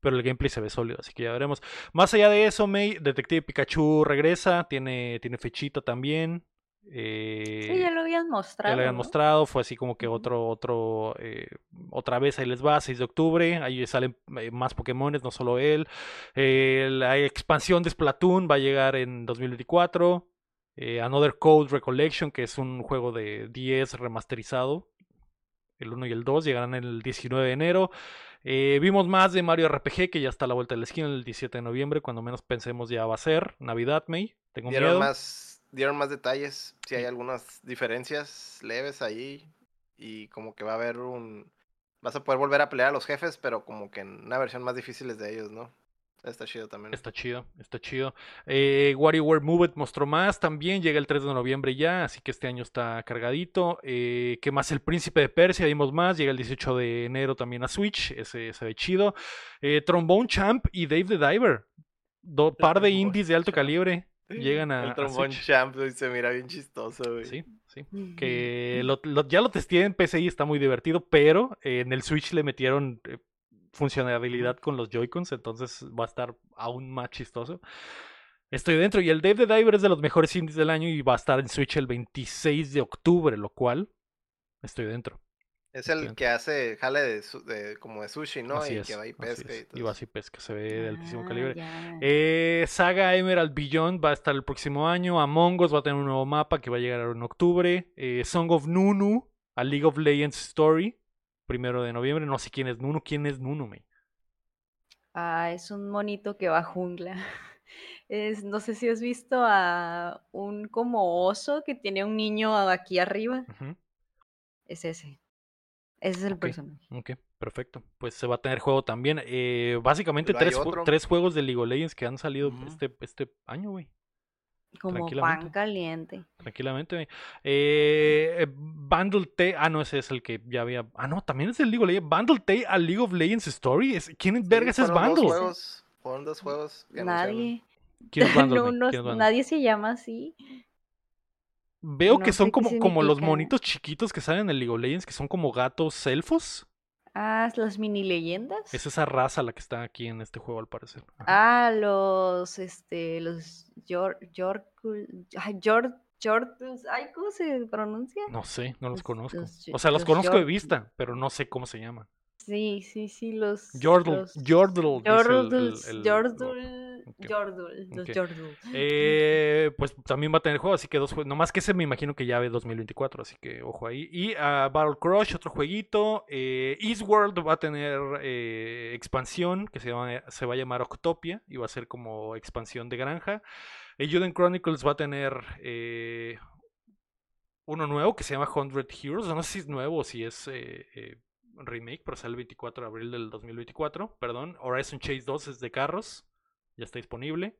Pero el gameplay se ve sólido, así que ya veremos. Más allá de eso, May, Detective Pikachu regresa, tiene, tiene fechita también. Eh, Sí, ya lo habían mostrado. ya lo habían ¿no? mostrado, fue así como que otro, otro, eh, otra vez ahí les va, 6 de octubre, ahí salen eh, más Pokémones, no solo él. Eh, la expansión de Splatoon va a llegar en 2024. Eh, Another Code Recollection, que es un juego de 10 remasterizado. El 1 y el 2 llegarán el 19 de enero. Eh, vimos más de Mario RPG, que ya está a la vuelta de la esquina el 17 de noviembre, cuando menos pensemos ya va a ser. Navidad, May. Tengo miedo. más, dieron más detalles. Si hay Sí. algunas diferencias leves ahí. Y como que va a haber un. Vas a poder volver a pelear a los jefes, pero como que en una versión más difícil de ellos, ¿no? Está chido también. Está chido, está chido. Eh, WarioWare Move It mostró más también. Llega el 3 de noviembre ya, así que este año está cargadito. Eh, ¿Qué más? El Príncipe de Persia, vimos más. Llega el 18 de enero también a Switch. Ese se ve chido. Eh, Trombone Champ y Dave the Diver. Do, par de indies de alto calibre llegan a, El trombón champ güey, se mira bien chistoso, güey. Sí, sí. Que lo- lo- ya lo testé en PC y está muy divertido, pero eh, en el Switch le metieron eh, funcionalidad con los Joy-Cons, entonces va a estar aún más chistoso. Estoy dentro y el Dave the Diver es de los mejores indies del año y va a estar en Switch el 26 de octubre, lo cual estoy dentro. Es el Bien. que hace jale de, su- de- como de sushi, ¿no? así y es. que va y pesca y todo. Y va así pesca, se ve de altísimo Ah, calibre. Eh, Saga Emerald Beyond va a estar el próximo año. Among Us va a tener un nuevo mapa que va a llegar en octubre. Eh, Song of Nunu, a League of Legends Story, primero de noviembre. No sé quién es Nunu. ¿Quién es Nunu, me? Ah, es un monito que va a jungla. <laughs> Es, no sé si has visto a un como oso que tiene un niño aquí arriba. Es ese. Ese es el personaje. Ok, perfecto. Pues se va a tener juego también. Eh, básicamente tres, tres juegos de League of Legends que han salido este, este año, güey. Como pan caliente. Tranquilamente. güey. Eh, Bundle T. Ah, no, ese es el que ya había. Ah, no, también es el League of Legends. Bundle T a League of Legends Story. Es- ¿Quién Sí, vergas es fueron dos Bundle? juegos, fueron dos juegos. que. Nadie. ¿Quién es Bundle? <laughs> No, güey? no- ¿Quién es Bundle? nadie se llama así. Veo No que son como, como los monitos chiquitos que salen en el League of Legends, que son como gatos elfos. Ah, las mini leyendas. Es esa raza la que está aquí en este juego, al parecer. Ajá. Ah, los, este, los Yor, Yor, Yortus, ay, ¿cómo se pronuncia? No sé, no los los- conozco. los O sea, los los conozco de Yor- vista, pero no sé cómo se llaman. Sí, sí, sí, los. Yordle, los Yordle, dice el- el- los. Eh, pues también va a tener juego, así que dos juegos. Nomás que ese me imagino que ya ve 2024, así que ojo ahí. Y ah, Battle Crush, otro jueguito. Eh, Eastworld va a tener eh, expansión que se, llama, se va a llamar Octopia y va a ser como expansión de granja. Juden Chronicles va a tener eh, uno nuevo que se llama 100 Heroes. No sé si es nuevo o si es eh, eh, remake, pero sale el 24 de abril del 2024. Perdón. Horizon Chase 2 es de carros. Ya está disponible.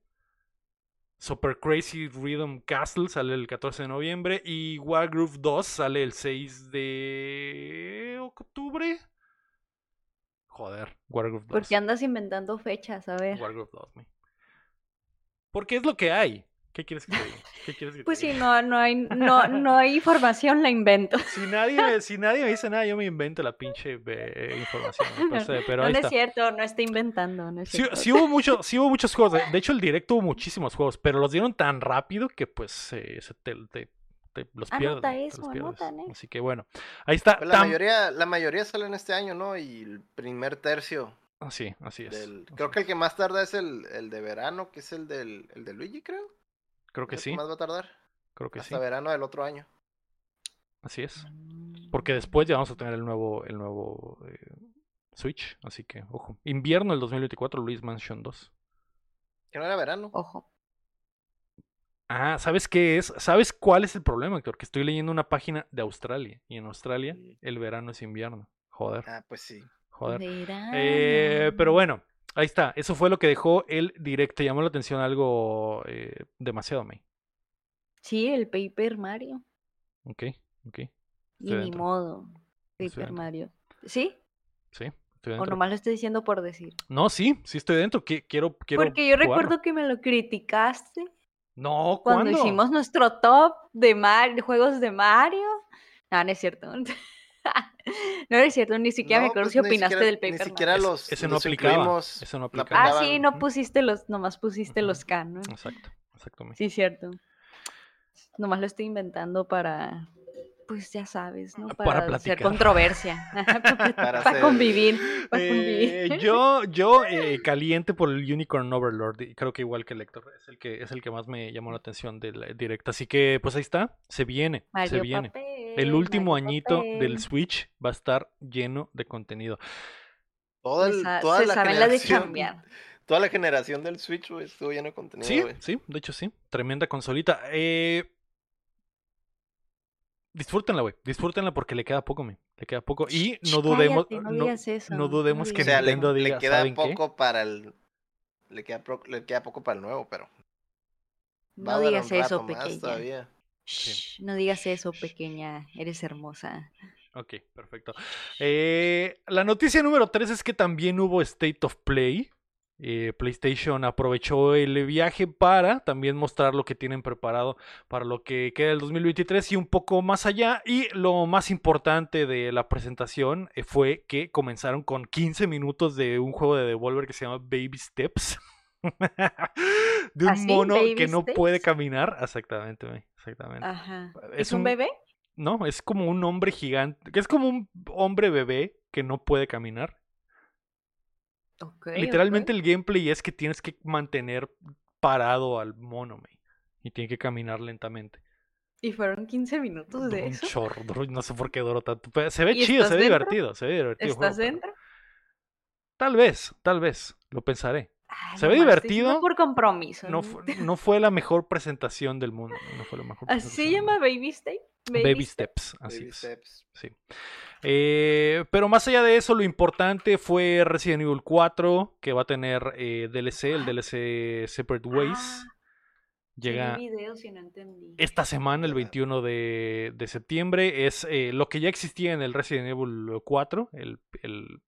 Super Crazy Rhythm Castle sale el 14 de noviembre. Y Wargroove 2 sale el 6 de octubre. Joder, Wargroove 2. ¿Por qué andas inventando fechas? A ver. Wargroove 2, me. Porque es lo que hay. ¿Qué quieres que te diga? ¿Qué quieres que te Pues diga? no, no hay, no, no hay <laughs> información, la invento. Si nadie, me- si nadie me dice nada, yo me invento la pinche eh, información. <laughs> eh, pero no, ahí no está. es cierto, no está inventando, no es Sí, hubo mucho, sí hubo muchos juegos. De, hecho, el directo hubo <laughs> muchísimos juegos, pero los dieron tan rápido que pues eh, se te, te- te los pierdes. Anota te eso, los pierdes. anotan, ¿eh? Así que bueno, ahí está. Pues la Tam- mayoría, la mayoría salen este año, ¿no? Y el primer tercio Ah, sí, así es. del. así Creo que el que más tarda es el, el de verano, que es el del el de Luigi, creo. Creo que sí, más va a tardar. creo que sí. Hasta verano del otro año. Así es. Mm. Porque después ya vamos a tener el nuevo, el nuevo eh, Switch, así que ojo. Invierno del 2024, Luis Mansion 2. Que no era verano. Ojo. Ah, ¿sabes qué es? ¿Sabes cuál es el problema, Héctor? Que estoy leyendo una página de Australia. Y en Australia el verano es invierno. Joder, Ah, pues sí. joder. Verano. Eh, pero bueno, ahí está. Eso fue lo que dejó el directo. Llamó la atención algo eh, demasiado, May. Sí, el Paper Mario. Ok, ok. Y ni modo. Paper. Mario. ¿Sí? Sí, estoy O nomás lo estoy diciendo por decir. No, sí, sí estoy dentro. Qui- Quiero, quiero Porque yo recuerdo que me lo criticaste No, cuando ¿cuándo? hicimos nuestro top de, Mar- de juegos de Mario. No, no es cierto. <laughs> <laughs> no es cierto, ni siquiera me No, acuerdo pues si opinaste siquiera- del Paper Ni siquiera Es- los. ese no los ese no no aplicaba. Ah, sí, no pusiste los, nomás pusiste los K, ¿no? Exacto, exactamente. Sí, cierto. Nomás lo estoy inventando para, pues ya sabes, ¿no? Para Para, hacer controversia. <laughs> <laughs> para Para para hacer- convivir. Para Eh, convivir. yo, yo eh, caliente por el Unicorn Overlord, y creo que igual que el Héctor, es el que, es el que más me llamó la atención del eh, directo. Así que, pues ahí está, se viene, se Mario viene. Papel, El último Mario añito del Switch va a estar lleno de contenido. Toda, Se el- sa- toda se la saben la de generación. chambear. <laughs> Toda la generación del Switch, güey, estuvo lleno de contenido, Sí, sí, de hecho sí. Tremenda consolita. Eh, disfrútenla, güey. Disfrútenla porque le queda poco, me. Le queda poco. Y no dudemos, cállate, no no, digas eso, no dudemos no que O sea, le, Nintendo le diga, queda ¿saben qué? poco para el le queda, pro- le queda poco para el nuevo, pero. va No digas un eso, rato no digas eso, pequeña. Eres hermosa. Ok, perfecto. Eh, la noticia número 3 es que también hubo State of Play. Eh, PlayStation aprovechó el viaje para también mostrar lo que tienen preparado para lo que queda del 2023 y un poco más allá. Y lo más importante de la presentación eh, fue que comenzaron con 15 minutos de un juego de Devolver que se llama Baby Steps. <laughs> <laughs> de un mono ¿Baby que no puede Steps? Caminar. Exactamente, exactamente. Ajá. Es ¿Es, un un- bebé? No, es como un hombre gigante, que es como un hombre bebé que no puede caminar. Literalmente el gameplay es que tienes que mantener parado al mono, me, y tiene que caminar lentamente. ¿Y fueron 15 minutos de un eso? chorro, no sé por qué duró tanto. se ve ¿Y chido, se ve dentro? divertido, se ve divertido. ¿Estás juego, pero- dentro? Tal vez, tal vez, lo pensaré. Ay, Se ve divertido, por compromiso. No, ¿no? fu- no fue la mejor presentación del mundo. No fue la mejor ¿Así se llama Baby Step? Baby Steps, así Baby es. steps. Sí. Eh, pero más allá de eso, lo importante fue Resident Evil 4, que va a tener eh, DLC, el DLC Separate Ways. Ah, Llega sí vi videos y no entendí. esta semana, el Ya. 21 de, de septiembre. Es eh, lo que ya existía en el Resident Evil 4, el, el-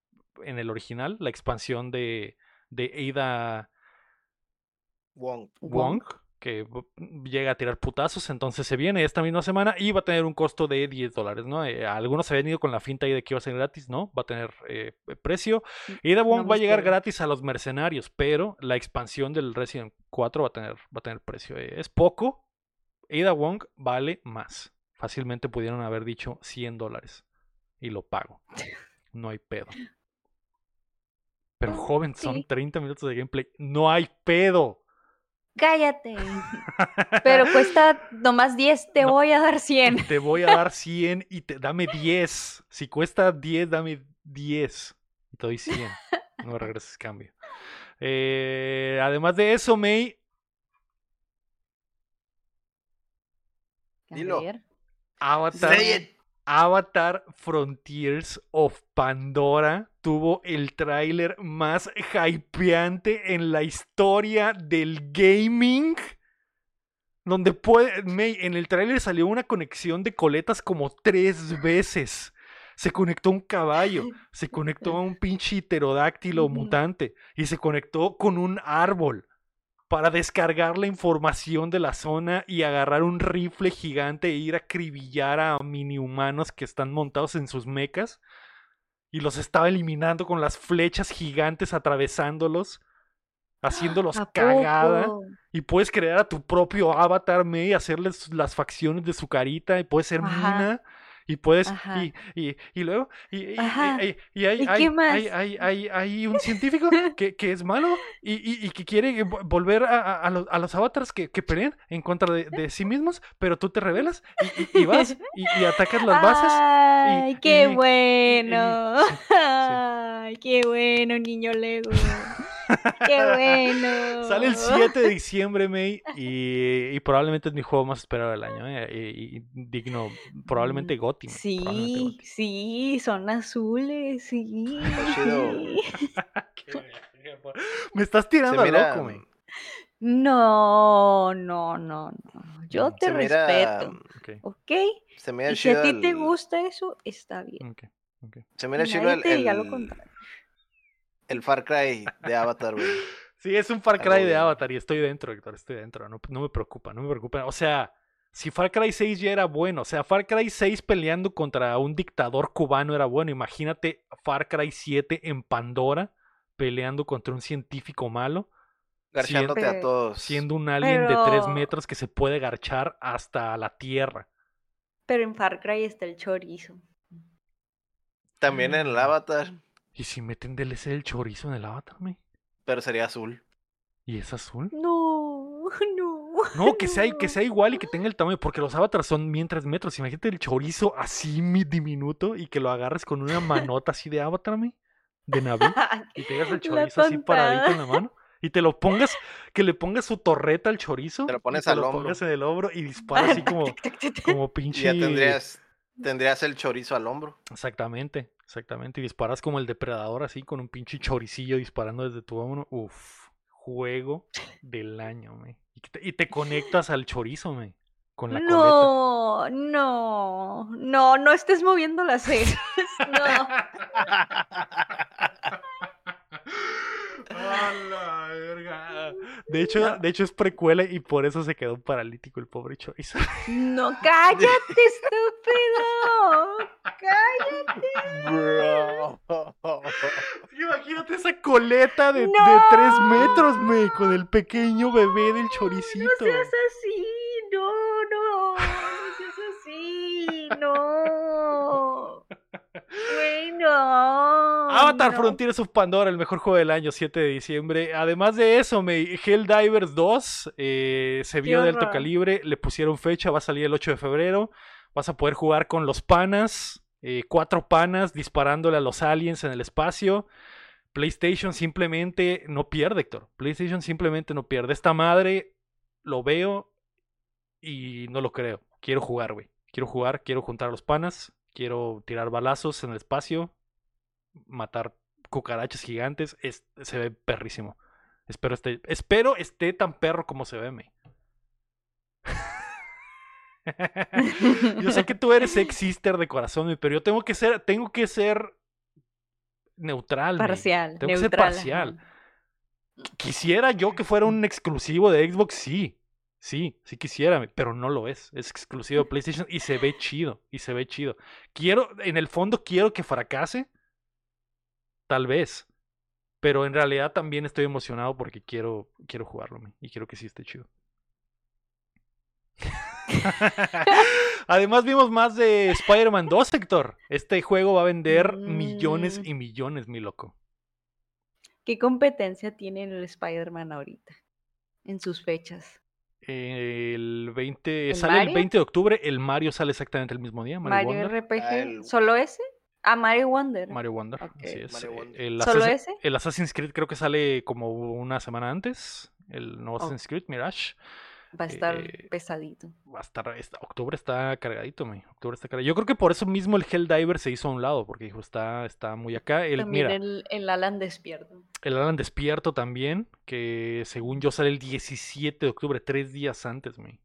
en el original, la expansión de, de Ada Wong. Wong, que b- llega a tirar putazos, entonces se viene esta misma semana y va a tener un costo de 10 dólares, ¿no? Eh, algunos se habían ido con la finta ahí de que iba a ser gratis, ¿no? Va a tener eh, precio. Ada Wong no va a llegar gratis a los mercenarios, pero la expansión del Resident 4 va a tener, va a tener precio. Eh, es poco. Ada Wong vale más. Fácilmente pudieron haber dicho 100 dólares y lo pago. <laughs> No hay pedo. Pero joven, son Sí. 30 minutos de gameplay. No hay pedo. Cállate. <laughs> Pero cuesta nomás 10, te No. voy a dar 100. Te voy a dar <laughs> 100 y te dame 10. Si cuesta 10, dame 10. Y te doy 100. No regreses cambio. Eh, además de eso, May, Dilo. Avatar. Avatar Frontiers of Pandora tuvo el tráiler más hypeante en la historia del gaming. Donde puede. May, en el tráiler salió una conexión de coletas como tres veces. Se conectó a un caballo, se conectó a un pinche pterodáctilo mutante y se conectó con un árbol para descargar la información de la zona y agarrar un rifle gigante e ir a acribillar a mini humanos que están montados en sus mecas y los estaba eliminando con las flechas gigantes atravesándolos, haciéndolos ¿A cagada. poco? Y puedes crear a tu propio avatar, May, y hacerles las facciones de su carita, y puedes ser Ajá. Mina, y puedes, y, y, y luego, y, hay, ¿Y hay, hay, hay, hay- hay un científico <laughs> que, que es malo y, que quiere vo- volver a, a- los, a los avatars que, que pelean en contra de, de sí mismos, pero tú te rebelas y, vas <laughs> y, atacas las bases. Ay, qué bueno. sí, sí. <laughs> Ay, qué bueno, niño Lego. <laughs> Qué bueno. Sale el 7 de diciembre, May, y, y probablemente es mi juego más esperado del año, ¿eh? y, y digno, probablemente Mm, Gotti. Probablemente Sí, Gotti. sí, son azules, sí. <laughs> Me estás tirando a mira, loco, May. No, no, no, no. Yo Mm, te se mira, respeto, Ok, ¿ok? se mira Y si a ti te gusta eso, está bien. ok, ok. Se mira chido el, el. El Far Cry de Avatar, güey. Sí, es un Far Algo Cry de. Avatar y estoy dentro, Héctor, estoy dentro. No, no me preocupa, no me preocupa. O sea, si Far Cry 6 ya era bueno, o sea, Far Cry 6 peleando contra un dictador cubano era bueno. Imagínate Far Cry 7 en Pandora peleando contra un científico malo, Garchándote a Pero- todos. siendo un alien de 3 Pero- metros que se puede garchar hasta la tierra. Pero en Far Cry está el chorizo. También en el Avatar, ¿Y si meten DLC del chorizo en el Avatar, me? pero sería azul. ¿Y es azul? No, <laughs> no. No, que sea, que sea igual y que tenga el tamaño, porque los avatars son bien 3 metros. Imagínate el chorizo así mi diminuto y que lo agarres con una manota así de avatar, me, de Navi, <laughs> y tengas el chorizo así paradito en la mano. Y te lo pongas, que le pongas su torreta al chorizo. Te lo y pones te al lo hombro. pongas en el hombro y dispara así <laughs> como, como Y pinche. ya tendrías, tendrías el chorizo al hombro. Exactamente, exactamente. Y disparas como el depredador así con un pinche choricillo disparando desde tu hombro. Uf, juego del año, me. Y te, y te conectas al chorizo, me. Con la coleta. No, no, no, no estés moviendo las <laughs> cejas. No. A la verga. De hecho, de hecho es precuela y por eso se quedó paralítico el pobre chorizo. No, cállate, <laughs> estúpido. Cállate. Bro. Imagínate esa coleta de, tres metros, me, con el pequeño bebé del choricito. No seas así, no, no, no seas así, no. <laughs> Güey, no. Avatar no. Frontiers of Pandora, el mejor juego del año, 7 de diciembre. Además de eso, me, Helldivers 2 eh, se vio de alto calibre, le pusieron fecha, va a salir el 8 de febrero. Vas a poder jugar con los panas, eh, cuatro panas disparándole a los aliens en el espacio. PlayStation simplemente no pierde, Héctor. PlayStation simplemente no pierde. Esta madre lo veo y no lo creo. Quiero jugar, güey. Quiero jugar, quiero juntar a los panas, quiero tirar balazos en el espacio, matar cucarachas gigantes. Es- se ve perrísimo. Espero esté, espero esté tan perro como se ve, me. <laughs> yo sé que tú eres <laughs> ex sister de corazón, pero yo tengo que ser, tengo que ser neutral. me. Parcial, Tengo que ser neutral. parcial. ajá. Quisiera yo que fuera un exclusivo de Xbox, sí. Sí, sí quisiera, pero no lo es. Es exclusivo de PlayStation y se ve chido. Y se ve chido. Quiero, en el fondo quiero que fracase. Tal vez. Pero en realidad también estoy emocionado porque quiero, quiero jugarlo. Y quiero que sí esté chido. <laughs> Además vimos más de Spider-Man 2, Héctor. Este juego va a vender millones Mm. y millones, mi loco. ¿Qué competencia tiene el Spider-Man ahorita? En sus fechas. El 20, ¿El sale el Mario? 20 de octubre, el Mario sale exactamente el mismo día, Mario, Mario, Wonder. RPG. Ah, el- ¿Solo ese? Ah, Mario Wonder. Mario Wonder, Ok. así es. Mario Wonder. El, ¿Solo Assassin- ese? el Assassin's Creed creo que sale como una semana antes, el nuevo Oh. Assassin's Creed Mirage. Va a estar eh, pesadito. Va a estar, está- octubre está cargadito, me. Octubre está cargadito. Yo creo que por eso mismo el Helldiver se hizo a un lado, porque dijo, está, está muy acá. El, También mira, el, el Alan despierto. el Alan Despierto también, que según yo sale el 17 de octubre, tres días antes, me.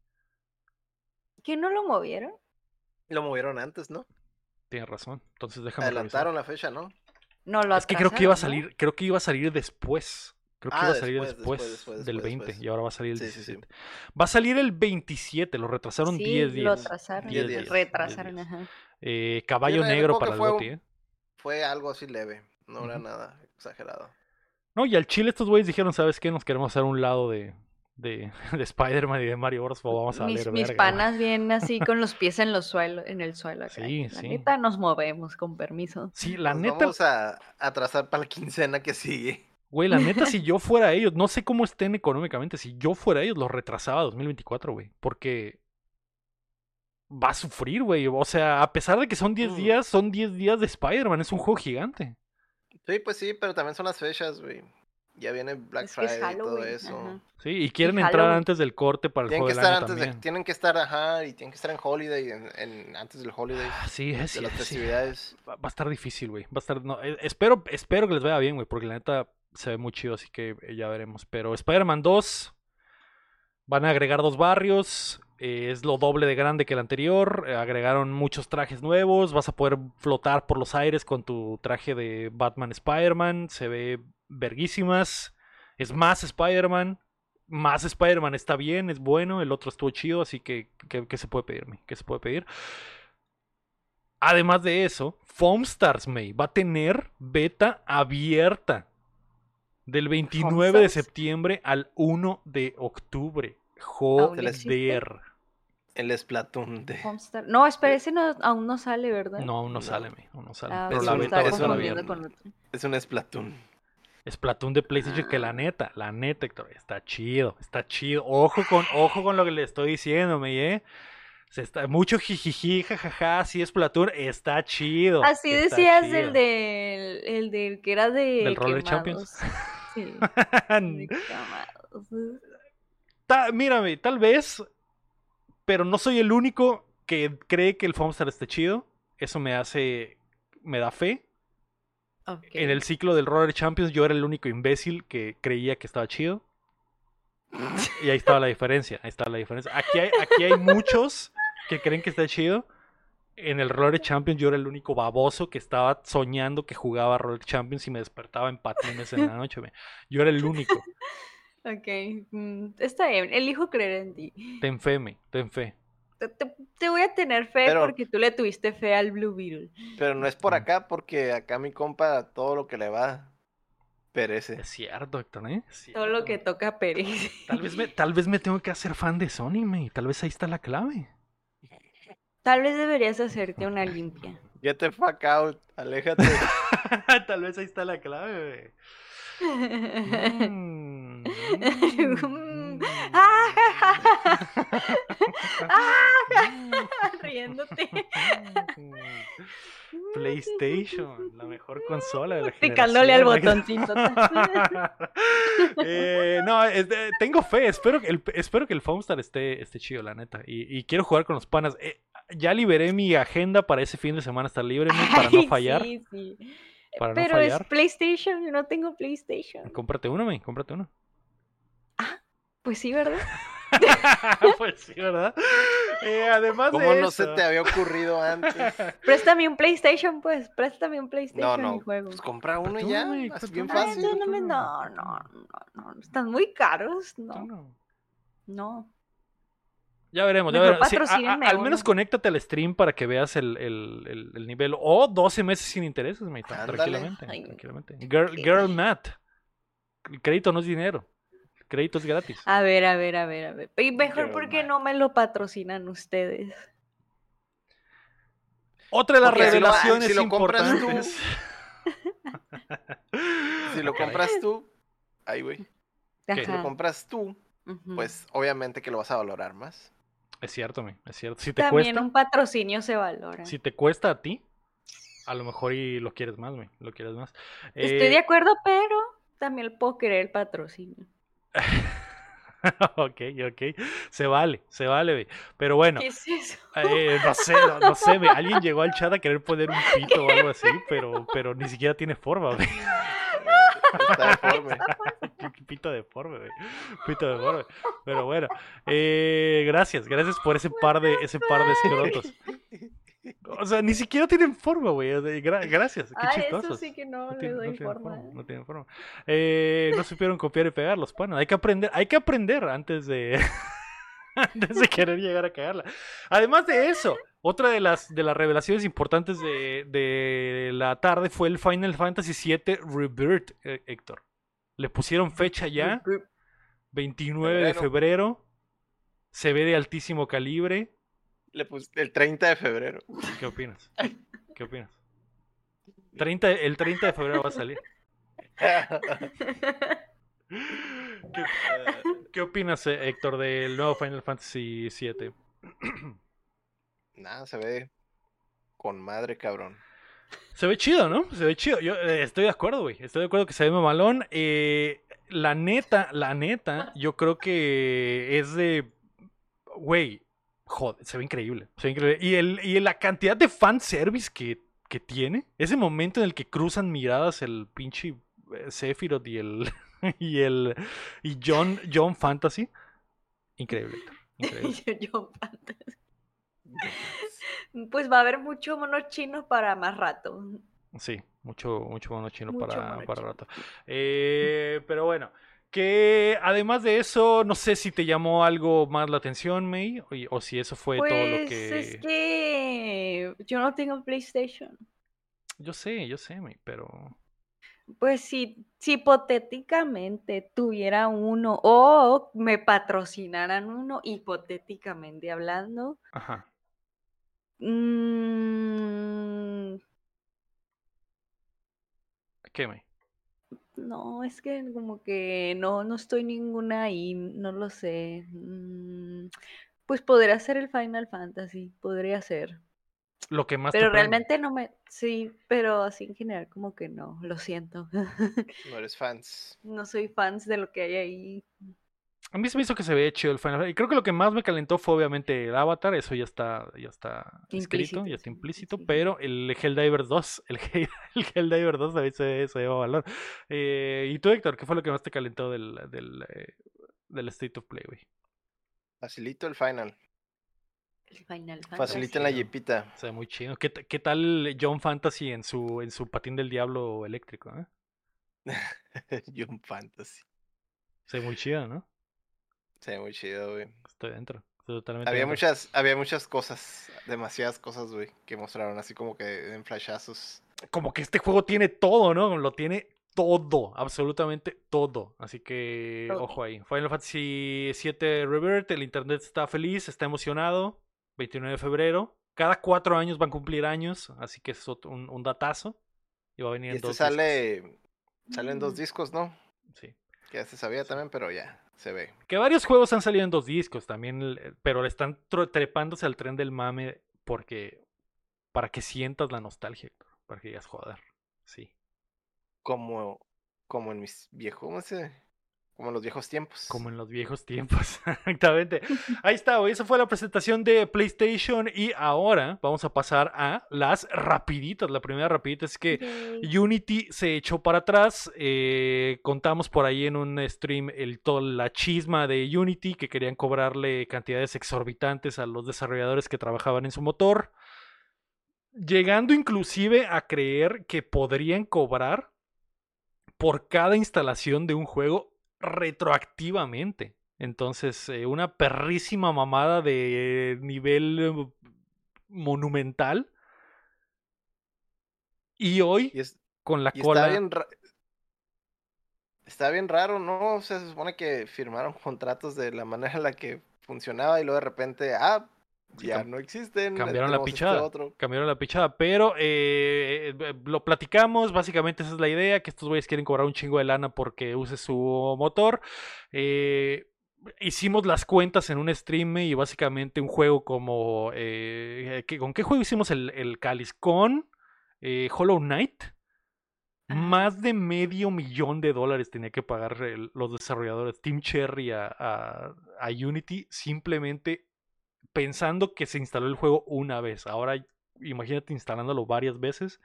¿Qué no lo movieron? Lo movieron antes, ¿no? Tienes razón. Entonces déjame revisar. Adelantaron la fecha, ¿no? No lo Es que creo que iba a salir, creo que iba a salir después. Creo que Ah, iba a salir después, después, después, después, del después, 20 después. y ahora va a salir el Sí, sí, sí. 17. Va a salir el 27, lo retrasaron Sí, 10 lo días. atrasaron. 10 días, Retrasaron, 10 días. ajá. Eh, caballo Mira, negro para el fue ¿eh? Fue algo así leve. No era Ujú. nada exagerado. No, y al chile estos güeyes dijeron, ¿sabes qué? Nos queremos hacer un lado de, de, <laughs> de Spider-Man y de Mario Bros. o vamos a mis, valer mis verga, güey". panas vienen así con los pies en, los suelo, en el suelo. acá. Sí, La sí. neta nos movemos, con permiso. Sí, la Nos neta, Vamos a atrasar para la quincena que sigue. Güey, la neta, si <laughs> yo fuera ellos, no sé cómo estén económicamente, si yo fuera ellos, los retrasaba a 2024, güey. Porque va a sufrir, güey. O sea, a pesar de que son 10 Mm. días, son 10 días de Spider-Man, es un juego gigante. Sí, pues sí, pero también son las fechas, güey. Ya viene Black Es que es Friday y todo eso. ajá. Sí, y quieren entrar antes del corte para el Tienen juego que del estar año antes de, también. tienen que estar, ajá, y tienen que estar en holiday, en, en- antes del holiday, Ah, sí, es de las sí, sí. festividades. Va va a estar difícil, güey. Va a estar. No, eh, espero, espero que les vaya bien, güey, porque la neta se ve muy chido, así que eh, ya veremos. Pero Spider-Man 2 van a agregar dos barrios. eh, es lo doble de grande que el anterior. eh, agregaron muchos trajes nuevos. Vas a poder flotar por los aires con tu traje de Batman Spider-Man. Se ve verguísimas. Es más Spider-Man. Más Spider-Man está bien, es bueno. El otro estuvo chido, así que ¿qué, se puede pedirme? ¿Qué se puede pedir? Además de eso, Foamstars May va a tener beta abierta del 29 de septiembre al 1 de octubre. Joder. El Splatoon de... Homestar- No, espera, ese no, aún no sale, ¿verdad? No, aún no No. sale, aún no sale. Ah, Pero es la un- beta es estar un- confundiendo abierta. con otro. Es un Splatoon. Splatoon de PlayStation que Ah. la neta, la neta, Héctor, está chido, está chido. Ojo con, ojo con lo que le estoy diciendo, May, eh. Se está, mucho jijiji, jajaja, sí Splatoon, está chido. Así está decías chido. del del, el del que era de ¿Del Roller Champions? <laughs> Sí. <laughs> Ta- mírame, tal vez, pero no soy el único que cree que el Foamstar esté chido. Eso me hace, me da fe. En el ciclo del Roller Champions yo era el único imbécil que creía que estaba chido. Y ahí estaba la <laughs> diferencia. Ahí está la diferencia. Aquí hay, aquí hay muchos que creen que está chido. En el Roller Champions yo era el único baboso que estaba soñando que jugaba Roller Champions y me despertaba en patines en la <laughs> noche. me- Yo era el único. Ok, mm, está bien, elijo creer en ti. Ten fe, me, ten fe. Te, te- te voy a tener fe Pero- porque tú le tuviste fe al Blue Beetle. Pero no es por acá, porque acá mi compa todo lo que le va perece. Es cierto, Héctor, ¿eh? Todo lo que toca Pérez. Tal vez, me, tal vez me tengo que hacer fan de Sony, me. Tal vez ahí está la clave. Tal vez deberías hacerte una limpia. Get the fuck out, aléjate. <laughs> tal vez ahí está la clave, <laughs> Mm, Mm. <laughs> Riéndote. PlayStation, la mejor consola de la Picándole al botoncito. Eh, no, es de- tengo fe. Espero que el, espero que el Foamstar esté, esté chido, la neta. Y, y quiero jugar con los panas. Eh, ya liberé mi agenda para ese fin de semana estar libre, mi, para no fallar. sí, sí. Para no Pero es. PlayStation, yo no tengo PlayStation. Cómprate uno, me, cómprate uno. Pues sí, ¿verdad? <laughs> pues sí, ¿verdad? Eh, además ¿Cómo de no eso- se te había ocurrido antes? <laughs> Préstame un PlayStation, pues. Préstame un PlayStation No, y no. juego. Pues compra uno y ya. así pues bien tú, Ay, fácil. no, no, no, no. no, no, no, Están muy caros. No, no. Ya veremos, ya veremos. Sí, a- al menos conéctate al stream para que veas el, el- el- el nivel. O 12 meses sin intereses, mate, Ándale. tranquilamente. Ay, tranquilamente. Girl, girl. El crédito no es dinero. El crédito es gratis. A ver, a ver, a ver, a ver. Y mejor Girl porque no me lo patrocinan ustedes. Otra de las Porque si lo- revelaciones si lo compras tú, importantes. <laughs> Si lo compras tú, ay, güey. Si lo compras tú, pues obviamente que lo vas a valorar más. Es cierto, mi, es cierto. Si te También cuesta, un patrocinio se valora. si te cuesta a ti, a lo mejor y lo quieres más, mi, lo quieres más. Estoy Eh, de acuerdo, pero también puedo querer el patrocinio. <laughs> ok, ok. Se vale, se vale, mi. Pero bueno. ¿Qué es eso? Eh, no sé, no, no sé, alguien llegó al chat a querer poner un pito o algo así, pero, pero ni siquiera tiene forma, ve. Está deforme. <laughs> Pito deforme, ve. Pito deforme. Pero bueno, eh, gracias, gracias por ese par de, ese par de escrotos. O sea, ni siquiera tienen forma, güey. gra- gracias, qué Ah, eso chistosos. sí que no, No le tienen- doy no tienen forma. no tienen forma. Eh, no supieron copiar y pegar los panas. Hay que aprender, hay que aprender antes de <laughs> antes de querer llegar a cagarla. Además de eso, otra de las de las revelaciones importantes de, de la tarde fue el Final Fantasy VII Rebirth, eh, Héctor. Le pusieron fecha ya, 29 de febrero. Se ve de altísimo calibre. Le puse el 30 de febrero. ¿Qué opinas? ¿Qué opinas? 30, el 30 de febrero va a salir. <laughs> ¿Qué, qué opinas, eh, Héctor, del nuevo Final Fantasy VII? Nada, se ve con madre, cabrón. Se ve chido, ¿no? Se ve chido. Yo eh, estoy de acuerdo, güey. Estoy de acuerdo que se ve mamalón. Eh, la neta, la neta, yo creo que es de. Güey, joder, se ve increíble. Se ve increíble. Y, el, y la cantidad de fanservice que, que tiene. Ese momento en el que cruzan miradas el pinche eh, Sephiroth y el. <laughs> Y el. Y John, John Fantasy. Increíble. Increíble. <laughs> Yo fantasma. Pues va a haber mucho mono chino para más rato. Sí, mucho, mucho mono chino Mucho para, mono para chino. rato. Eh, pero bueno, que además de eso, no sé si te llamó algo más la atención, May, o, o si eso fue todo lo Pues que... es que yo no tengo PlayStation. Yo sé, yo sé, May, pero... Pues si, si hipotéticamente tuviera uno o me patrocinaran uno, hipotéticamente hablando, Ajá. mm, ¿Qué, May? no, es que como que no, no estoy ninguna ahí, no lo sé. Mm, Pues podría ser el Final Fantasy, podría ser. Lo que más te Pero prende. realmente no me, sí, pero así en general como que no, lo siento. <laughs> No eres fans. No soy fans de lo que hay ahí. A mí se me hizo que se ve chido el Final Fantasy. Y creo que lo que más me calentó fue obviamente el Avatar. Eso ya está, ya está escrito, ya está implícito. sí. Pero el Helldivers 2, el, Hell- <laughs> el Helldivers 2 también se, se lleva valor. Eh, ¿Y tú, Héctor, qué fue lo que más te calentó del, del, eh, del State of Play, güey. Facilito el final. El Final Fantasy. Faciliten la sí. jipita. O sea, muy chido. ¿Qué, qué tal John Fantasy en su, en su patín del diablo eléctrico? Eh? <laughs> Jump Fantasy. Se ve muy chido, ¿no? Se ve muy chido, güey. Estoy dentro. Estoy totalmente Había dentro. muchas, había muchas cosas, demasiadas cosas, güey, que mostraron así como que en flashazos. Como que este juego tiene todo, ¿no? Lo tiene todo, absolutamente todo. Así que, ojo ahí. Final Fantasy VII Rebirth, el internet está feliz, está emocionado. 29 de febrero. Cada cuatro años van a cumplir años, así que es otro- un, un datazo. Y va a venir Y en este dos discos. sale, salen dos Mm. discos, ¿no? Sí. Que ya se sabía también, pero ya, se ve. Que varios juegos han salido en dos discos también, el- pero le están trepándose al tren del mame porque para que sientas la nostalgia, Héctor, para que digas joder, sí, Como, como en mis viejos, ¿cómo se? Como en los viejos tiempos. como en los viejos tiempos, <laughs> exactamente. Ahí está, esa fue la presentación de PlayStation y ahora vamos a pasar a las rapiditas. La primera rapidita es que Yay. Unity se echó para atrás. eh, contamos por ahí en un stream el, toda la chisma de Unity que querían cobrarle cantidades exorbitantes a los desarrolladores que trabajaban en su motor. Llegando inclusive a creer que podrían cobrar por cada instalación de un juego retroactivamente. Entonces, eh, una perrísima mamada de nivel eh, monumental. Y hoy Y, es, con la y cola. está bien Está bien raro, ¿no? O sea, se supone que firmaron <laughs> contratos de la manera en la que funcionaba y luego de repente, ah, ya no existen. cambiaron la este pichada. otro. Cambiaron la pichada, pero eh, eh, lo platicamos, básicamente esa es la idea, que estos güeyes quieren cobrar un chingo de lana porque use su motor. Eh, hicimos las cuentas en un stream y básicamente un juego como... eh, ¿qué- ¿Con qué juego hicimos el, el cáliz? Con eh, Hollow Knight. Ajá. Más de medio millón de dólares tenía que pagar el- los desarrolladores Team Cherry a, a- a Unity simplemente pensando que se instaló el juego una vez. Ahora imagínate instalándolo varias veces.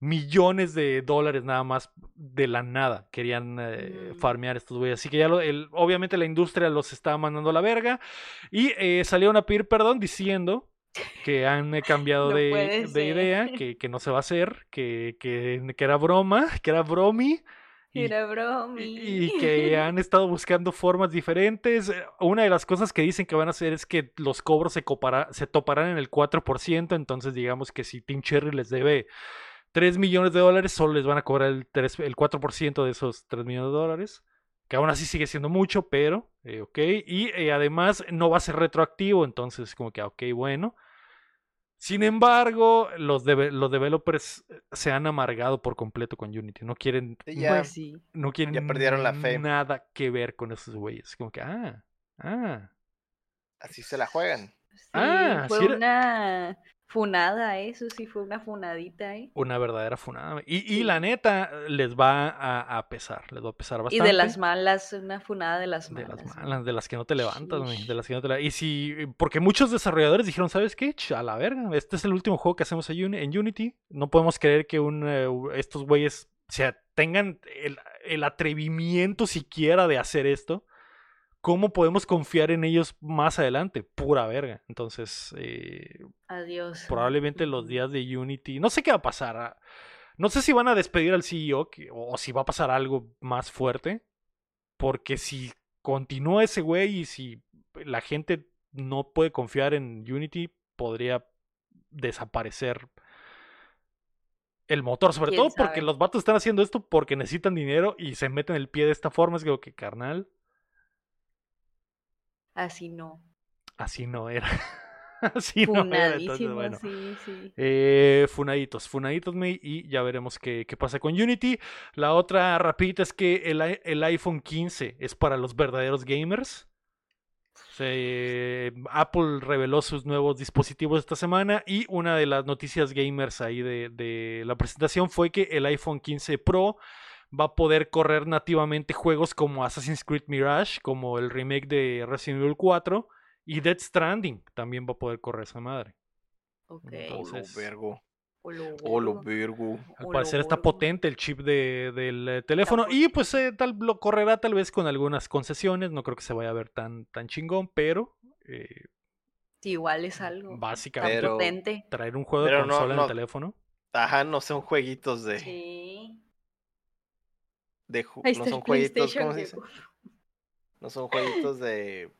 Millones de dólares nada más de la nada querían eh, farmear estos güeyes. Así que ya lo- el- obviamente la industria los estaba mandando a la verga. Y eh, salieron a pedir perdón diciendo que han eh, <laughs> cambiado No de, idea, que, que no se va a hacer, que, que, que era broma, que era bromi. Y, Era bromi. y y que han estado buscando formas diferentes. Eh, Una de las cosas que dicen que van a hacer es que los cobros se, copara- se toparán en el 4%. Entonces, digamos que si Team Cherry les debe 3 millones de dólares, solo les van a cobrar el, 3 el 4% de esos 3 millones de dólares. Que aún así sigue siendo mucho, pero eh, ok. Y eh, además no va a ser retroactivo. Entonces, como que, ah, ok, bueno. Sin embargo, los, deve- los developers eh, se han amargado por completo con Unity. No quieren ya, sí. no quieren Ya perdieron la fe. nada que ver con esos güeyes. Como que, ah, ah. así se la juegan. Sí, Ah, fue sí era- una funada, eso sí fue una funadita, ¿eh? Una verdadera funada. Y, y la neta les va a, a pesar, les va a pesar Y bastante. de las malas, una funada de las De malas. las ¿no? malas, de las que no te levantas, de las que no te la- Y si, porque muchos desarrolladores dijeron, ¿sabes qué? A la verga, este es el último juego que hacemos en Uni- en Unity. No podemos creer que un, eh, estos güeyes, o sea, tengan el, el atrevimiento siquiera de hacer esto. ¿Cómo podemos confiar en ellos más adelante? Pura verga. Entonces, eh, Adiós. probablemente los días de Unity. No sé qué va a pasar. ah, No sé si van a despedir al CEO que- o si va a pasar algo más fuerte. Porque si continúa ese güey y si la gente no puede confiar en Unity, podría desaparecer el motor. Sobre ¿Quién todo porque los vatos están haciendo esto porque necesitan dinero y se meten el pie de esta forma. Es como que, carnal, Así no. así no era. <laughs> así no era. Entonces, bueno. sí, sí. Eh, funaditos, funaditos, me, y ya veremos qué, qué pasa con Unity. La otra rapidita es que el, el iPhone 15 es para los verdaderos gamers. Se- Apple reveló sus nuevos dispositivos esta semana y una de las noticias gamers ahí de, de la presentación fue que el iPhone 15 Pro va a poder correr nativamente juegos como Assassin's Creed Mirage, como el remake de Resident Evil 4 y Dead Stranding también va a poder correr esa madre. Ok. Entonces- vergo. Olo, lo vergo. virgo. Al parecer está potente el chip de- del eh, teléfono y pues eh, tal, lo correrá tal vez con algunas concesiones. No creo que se vaya a ver tan, tan chingón, pero eh, Sí, igual es algo. Básicamente Pero- potente. traer un juego de no- consola en no- el teléfono. Ajá, no son jueguitos de. Sí. De no son jueguitos. ¿cómo se dice? No son jueguitos de.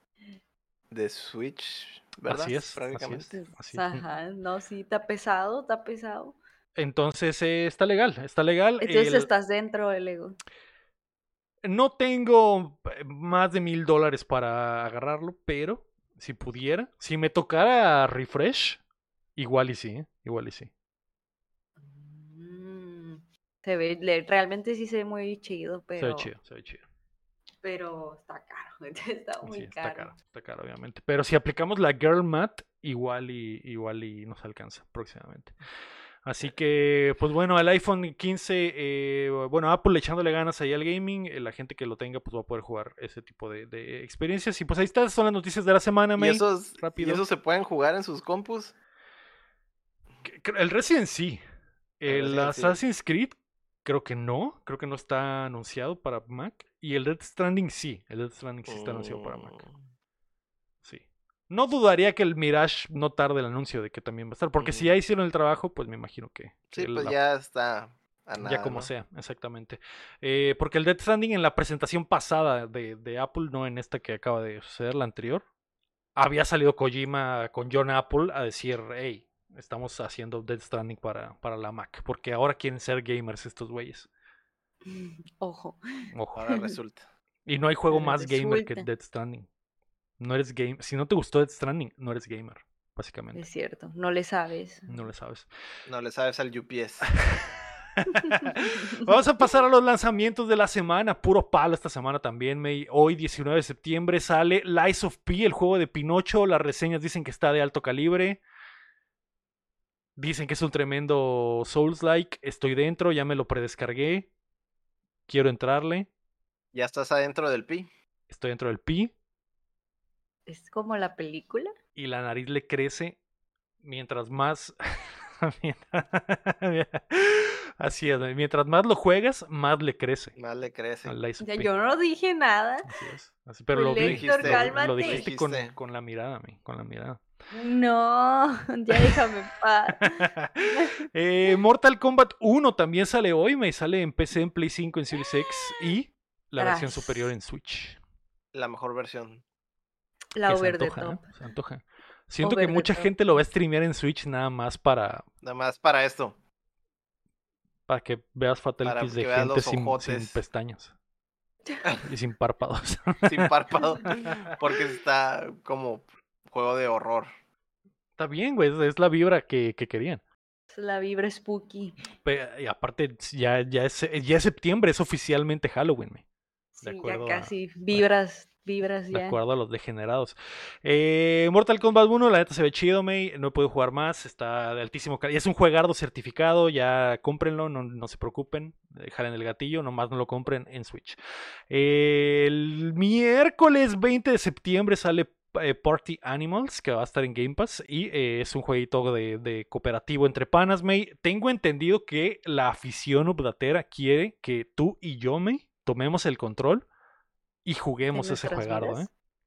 de Switch, ¿verdad? Así es, así Prácticamente. es. Así. Ajá, no, sí, está pesado, está pesado. Entonces eh, está legal, está legal. Entonces El- estás dentro del Lego. No tengo eh, más de mil dólares para agarrarlo, pero si pudiera, si me tocara refresh, igual y sí, ¿eh? igual y sí. Se ve, realmente sí se ve muy chido, Se ve pero, chido, se ve chido. pero está caro. <laughs> Está muy Sí, está caro. caro, está caro, obviamente. Pero si aplicamos la Girl Math, igual y, igual y nos alcanza próximamente. Así que, pues bueno, al iPhone 15, eh, bueno, Apple echándole ganas ahí al gaming, eh, la gente que lo tenga, pues va a poder jugar ese tipo de, de experiencias. Y pues ahí están, son las noticias de la semana, ¿Y May. esos, ¿Y rápido. esos se pueden jugar en sus compus? El Resident sí. El El Resident sí. Assassin's Creed, creo que no. Creo que no está anunciado para Mac. Y el Death Stranding sí. El Death Stranding sí está anunciado para Mac. Mm, Sí. No dudaría que el Mirage no tarde el anuncio de que también va a estar. Porque si Ujú. ya hicieron el trabajo, pues me imagino que. Sí, pues la- ya está a ya nada, como ¿no? sea, exactamente. Eh, porque el Death Stranding en la presentación pasada de, de Apple, no en esta que acaba de suceder, la anterior, había salido Kojima con John Apple a decir, hey, estamos haciendo Death Stranding para, para la Mac, porque ahora quieren ser gamers estos güeyes. <laughs> Ojo. Ojo. Ahora resulta. <laughs> Y no hay juego Ahora más gamer que. Death Stranding. No eres game. Si no te gustó Death Stranding, no eres gamer, básicamente. Es cierto, no le sabes. No le sabes. No le sabes al UPS. <laughs> Vamos a pasar a los lanzamientos de la semana. Puro palo esta semana también, May. Hoy, 19 de septiembre, sale Lies of P, el juego de Pinocho. Las reseñas dicen que está de alto calibre. Dicen que es un tremendo Souls-like. Estoy dentro, ya me lo predescargué. Quiero entrarle. Ya estás adentro del pi. Estoy dentro del Pi. Es como la película. Y la nariz le crece mientras más. <laughs> mientras- Así es, mientras más lo juegas, más le crece. Más le crece. Ya, yo no dije nada. Así es. Así- pero lo, di- Héctor, lo- dijiste con, Dijiste. con la mirada, mi, con la mirada. No, <laughs> ya déjame en paz. <laughs> Eh, Mortal Kombat 1 también sale hoy, me sale en PC, en Play 5, en Series X y la versión superior en Switch. La mejor versión. La Que se over antoja, ¿eh? top. Se antoja. Siento que Over mucha top. gente lo va a streamear en Switch nada más para, Nada más para esto. para que veas fatalities que de veas gente sin, pestañas <laughs> y sin párpados. Sin párpado. Porque está como juego de horror. Está bien, güey, es- la vibra que, que querían. Es la vibra spooky. Y aparte, ya, ya, es, ya es septiembre, es oficialmente Halloween, güey. De Sí, acuerdo ya a- casi. Vibras, vibras De ya. acuerdo a los degenerados. Eh, Mortal Kombat 1, la neta se ve chido, May. No he podido jugar más. Está de altísimo calidad. Es un juegardo certificado. Ya cómprenlo, no, no se preocupen. Jalen el gatillo, nomás no lo compren en Switch. Eh, el miércoles 20 de septiembre sale eh, Party Animals, que va a estar en Game Pass. Y eh, es un jueguito de, de cooperativo entre panas, May. Tengo entendido que la afición updatera quiere que tú y yo, May, tomemos el control y juguemos ese juegardo. ¿eh?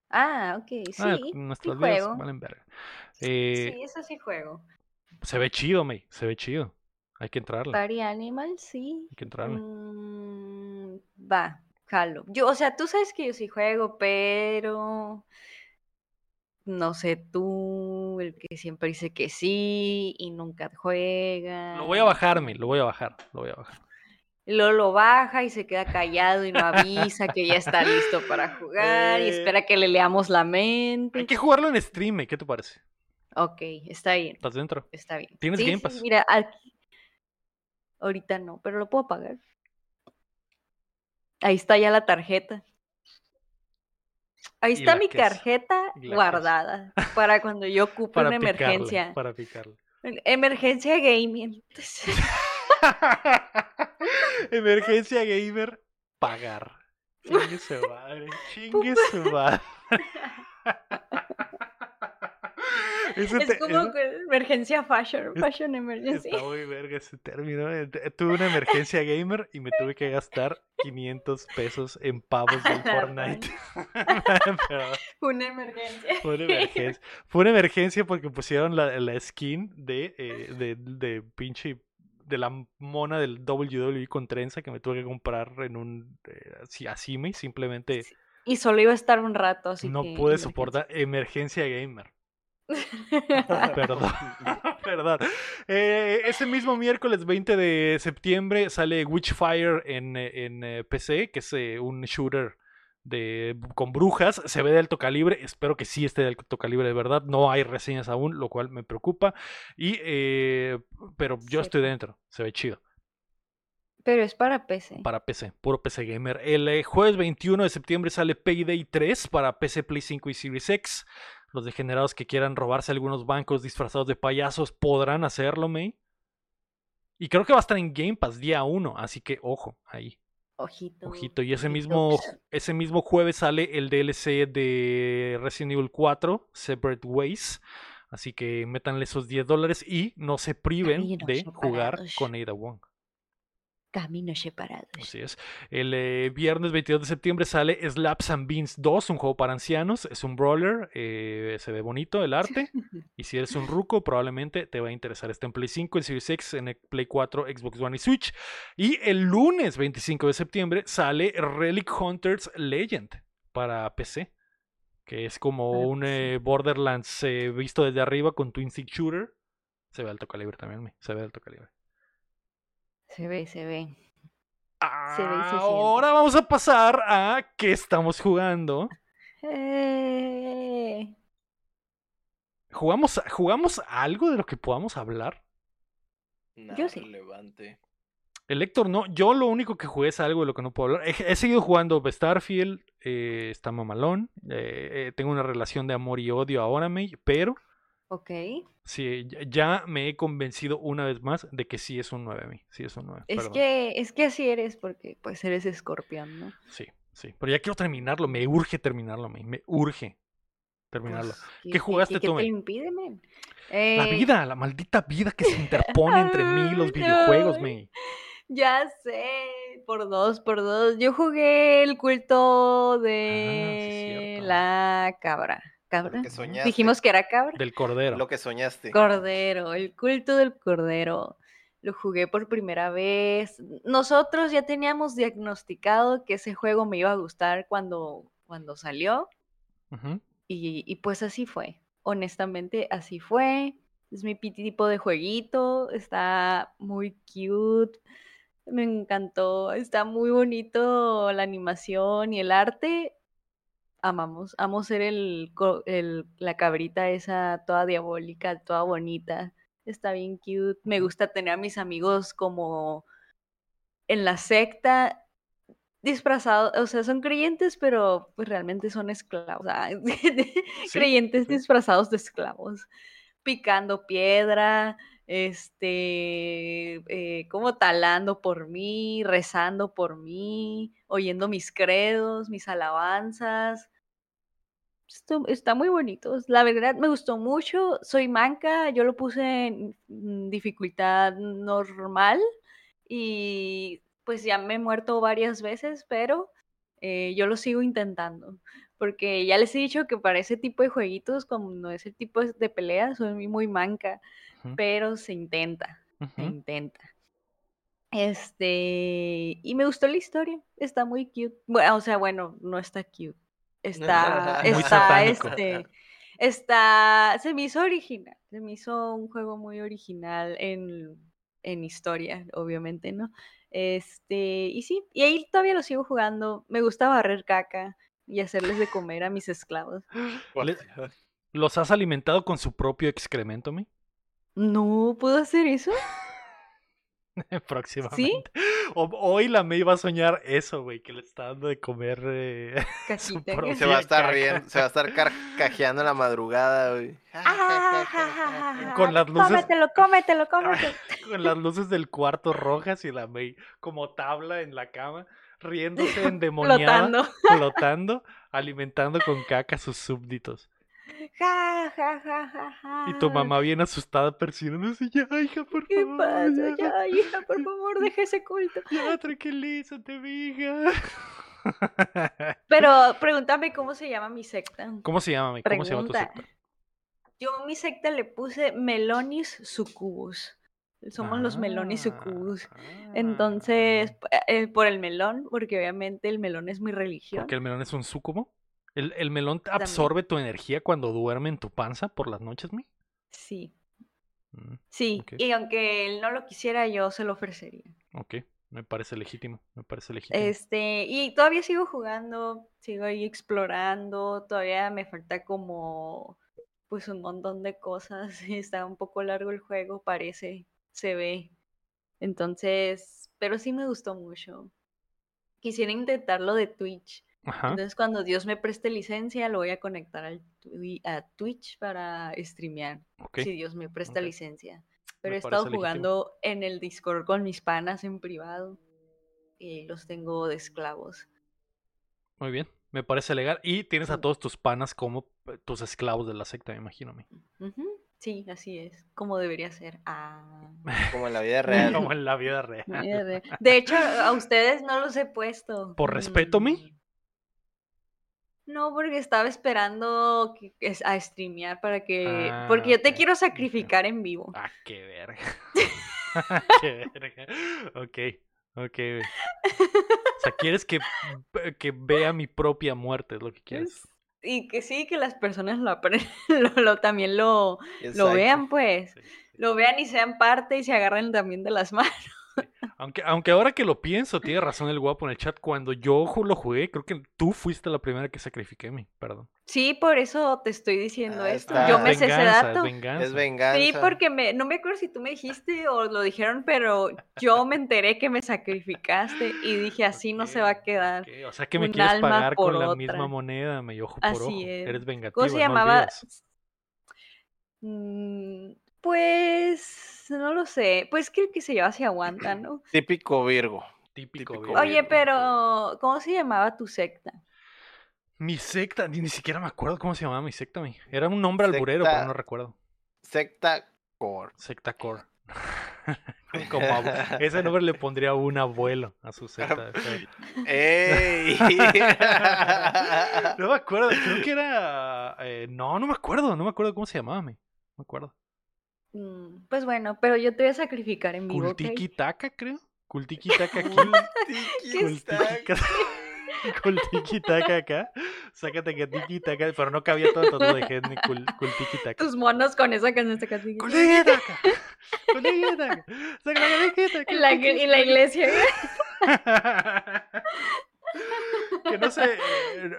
Ah, ok, sí. Ah, sí nuestras vidas juego. valen verga. Sí, eso sí juego. Se ve chido, May. Se ve chido. Hay que entrarle. Party Animal, sí. Hay que entrarle. Mm, va, jalo. Yo, o sea, tú sabes que yo sí juego, pero no sé tú, el que siempre dice que sí y nunca juega. Lo voy a bajar, May. Lo voy a bajar. Lo voy a bajar. Y luego lo baja y se queda callado y no avisa que ya está listo para jugar y Eh. espera que le leamos la mente. Hay que jugarlo en stream, May. ¿Qué te parece? Ok, está bien, ¿Estás dentro? está bien. ¿Tienes Sí, Game sí, Pass? mira, aquí. Ahorita no, pero lo puedo pagar. Ahí está ya la tarjeta. Ahí está mi queso, tarjeta queso. guardada para cuando yo <laughs> ocupe Para una picarle. emergencia. Para picarle. Emergencia gaming. <laughs> Emergencia gamer. Pagar. <laughs> Chingue su madre. Chingue su madre. Ese Es como que emergencia fashion, es- fashion emergency. Está muy verga ese término. eh. Tuve una emergencia gamer y me tuve que gastar 500 pesos en pavos del A la Fortnite. <laughs> Pero Una emergencia. fue una emergencia. Fue una emergencia porque pusieron la, la skin de, eh, de, de pinche de la mona del WWE con trenza que me tuve que comprar en un eh, así, así me simplemente Y solo iba a estar un rato, así no que pude emergencia. soportar emergencia gamer. <laughs> Perdón, <laughs> perdón. Eh, ese mismo miércoles 20 de septiembre sale Witchfire en, en eh, PC, que es eh, un shooter de, con brujas. Se ve de alto calibre, espero que sí esté de alto calibre de verdad. No hay reseñas aún, lo cual me preocupa. Y, eh, pero yo estoy dentro, se ve chido. Pero es para PC. Para PC, puro PC Gamer. El jueves 21 de septiembre sale Payday 3 para PC, Play 5 y Series X. Los degenerados que quieran robarse algunos bancos disfrazados de payasos podrán hacerlo, May. Y creo que va a estar en Game Pass día 1, así que ojo, ahí, Ojito. ojito. Y ese ojito. mismo, ese mismo jueves sale el DLC de Resident Evil 4, Separate Ways. Así que métanle esos 10 dólares y no se priven de jugar con Ada Wong. Caminos separados. Así es. El eh, viernes 22 de septiembre sale Slaps and Beans 2, un juego para ancianos. Es un brawler. eh, se ve bonito el arte. <laughs> Y si eres un ruco, probablemente te va a interesar. Está en Play 5, en Series X, en el Play 4, Xbox One y Switch. Y el lunes 25 de septiembre sale Relic Hunters Legend para PC. Que es como un eh, Borderlands visto desde arriba con Twin Stick Shooter. Se ve alto calibre también, se ve alto calibre. Se ve, se ve. Se ve y se siente. Ahora vamos a pasar a qué estamos jugando. Eh, ¿Jugamos, ¿Jugamos algo de lo que podamos hablar? Nada Yo sí. relevante. El Héctor no. Yo lo único que jugué es algo de lo que no puedo hablar. He, he seguido jugando Starfield. eh, está mamalón. eh, eh, tengo una relación de amor y odio ahora, May, pero ok. sí, ya- me he convencido una vez más de que sí es un 9, May. Sí es un 9. Es perdón. que, es que así eres porque pues eres escorpión, ¿no? Sí, sí. Pero ya quiero terminarlo. Me urge terminarlo, May. Me urge terminarlo. Pues, ¿Qué jugaste qué, tú, te men? impide, men? La Eh, vida, la maldita vida que se <laughs> interpone entre mí y los videojuegos. May. Ya sé, por dos, por dos. Yo jugué el culto de cierto. la cabra. ¿Cabra? que. Dijimos que era cabra. Del cordero. Lo que soñaste. Cordero, el culto del cordero. Lo jugué por primera vez. Nosotros ya teníamos diagnosticado que ese juego me iba a gustar cuando, cuando salió. Y, y pues así fue. Honestamente, así fue. Es mi tipo de jueguito. Está muy cute. Me encantó. Está muy bonito la animación y el arte. Amamos. Amo ser el, el- la cabrita esa toda diabólica, toda bonita. Está bien cute. Me gusta tener a mis amigos como en la secta disfrazados, o sea, son creyentes, pero pues realmente son esclavos. <laughs> creyentes sí. disfrazados de esclavos, picando piedra, este, eh, como talando por mí, rezando por mí, oyendo mis credos, mis alabanzas. Esto- está muy bonito. La verdad me gustó mucho. Soy manca, yo lo puse en mm, dificultad normal y pues ya me he muerto varias veces, pero eh, yo lo sigo intentando. Porque ya les he dicho que para ese tipo de jueguitos, como no es el tipo de pelea, soy muy- muy pero se intenta, se intenta. Este, y me gustó la historia, está muy cute. Bueno, o sea, bueno, no está cute. Está, <laughs> está, este, está, se me hizo original, se me hizo un juego muy original en, en historia, obviamente, ¿no? Este, y sí, y ahí todavía lo sigo jugando. Me gusta barrer caca y hacerles de comer a mis esclavos. <gasps> ¿Los has alimentado con su propio excremento, mi? No puedo hacer eso. <laughs> Próximamente. O- hoy la May va a soñar eso, güey, que le está dando de comer. eh, <laughs> Su Se va a estar riendo, se va a estar carcajeando en la madrugada, güey. <laughs> Con las luces- Cómetelo, cómetelo, cómetelo. con las luces del cuarto rojas y la May como tabla en la cama, riéndose endemoniada, Flotando. flotando, alimentando con caca a sus súbditos. Ja, ja, ja, ja, ja. Y tu mamá bien asustada persiguiéndose. Ya, hija, por ¿Qué favor. pasa? Ya, hija, por favor, deja ese culto. <laughs> Ya, tranquilízate, hija. Pero <laughs> pregúntame cómo se llama mi secta. ¿Cómo se llama? mi- ¿Cómo se llama tu secta? Yo a mi secta le puse Melonis Sucubus. Somos los Melonis Sucubus. Ah, Entonces, p- eh, por el melón, porque obviamente el melón es mi religión. Porque el melón es un sucubo. ¿El, el melón También. absorbe tu energía cuando duerme en tu panza por las noches, mi? Sí, Mm, sí. Y aunque él no lo quisiera, yo se lo ofrecería. ok, me parece legítimo, me parece legítimo. Este, y todavía sigo jugando, sigo ahí explorando, todavía me falta como pues un montón de cosas. <laughs> Está un poco largo el juego, parece, se ve. Entonces, pero sí me gustó mucho. Quisiera intentarlo de Twitch. Ajá, Entonces, cuando Dios me preste licencia, lo voy a conectar al twi- a Twitch para streamear, si Dios me presta licencia. Pero Me he estado legítimo. jugando en el Discord con mis panas en privado y los tengo de esclavos. Muy bien, me parece legal. Y tienes a todos tus panas como eh, tus esclavos de la secta, me imagino. mi. Ujú, Sí, así es, como debería ser. Ah, <laughs> Como en la vida real. Como en la vida real. de- hecho, a ustedes no los he puesto. ¿Por respeto, mi? Mm, No, porque estaba esperando que- que- a streamear para que... Porque Ah, yo te quiero sacrificar en vivo. Ah, qué verga. <laughs> qué verga. Ok, ok. O sea, quieres que, que vea mi propia muerte, es lo que quieres. Es- Y que sí, que las personas lo, <laughs> lo, lo- también lo, lo vean, pues. Sí, sí. Lo vean y sean parte y se agarren también de las <laughs> manos. Aunque, aunque ahora que lo pienso, tiene razón el guapo en el chat. Cuando yo lo jugué, creo que tú fuiste la primera que sacrifiqué mi, perdón. Sí, por eso te estoy diciendo Ah, esto. está. Yo me sé ese dato. Es venganza. Es venganza. Sí, porque me, no me acuerdo si tú me dijiste o lo dijeron, pero yo me enteré que me sacrificaste y dije así no se va a quedar. O sea que me quieres alma pagar con la misma moneda, me ojo por Así ojo. es. Eres vengativa, ¿Cómo se no llamaba? olvidas. Pues no lo sé. Pues que el que se lleva se aguanta, ¿no? Típico Virgo. Típico. típico Virgo. Oye, pero ¿cómo se llamaba tu secta? Mi secta, ni, ni siquiera me acuerdo cómo se llamaba mi secta. mi. Era un nombre alburero, pero Secta- no recuerdo. Secta Core. Secta Core. <laughs> Como abu- Ese nombre le pondría un abuelo a su secta. <laughs> ¡Ey! <laughs> No me acuerdo, creo que era. eh, no, no me acuerdo, no me acuerdo cómo se llamaba. mi. No me acuerdo. Mm, Pues bueno, pero yo te voy a sacrificar en vivo, ¿ok? Kultiki Taka, creo. <laughs> Kultiki Taka aquí. Taka <laughs> acá. Sácate que Tiki Taka. Pero no cabía todo, entonces lo dejé Kultiki Taka. Tus monos con esa canción. Kultiki Taka. En la, en la iglesia. que no se,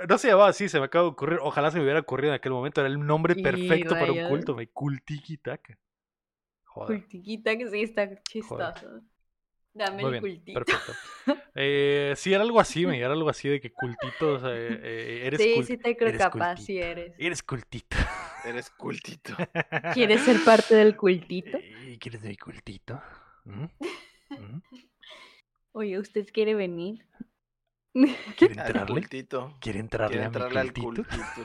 no se llamaba así, se me acaba de ocurrir. Ojalá se me hubiera ocurrido en aquel momento. Era el nombre Y perfecto para un culto, me. Joder. Cultiquita que sí está chistoso. Dame Muy el bien, cultito. perfecto. <laughs> Eh, sí, era algo así, me <laughs> era algo así de que cultitos, eh, eh, eres Sí, sí te creo eres capaz, cultito. sí eres. Eres cultito. Eres cultito. <laughs> ¿Quieres ser parte del cultito? Eh, ¿Quieres mi cultito? ¿Mm? ¿Mm? Oye, ¿usted quiere venir? ¿Quiere entrarle? cultito. ¿Quiere entrarle Quiere a mi entrarle al cultito? cultito.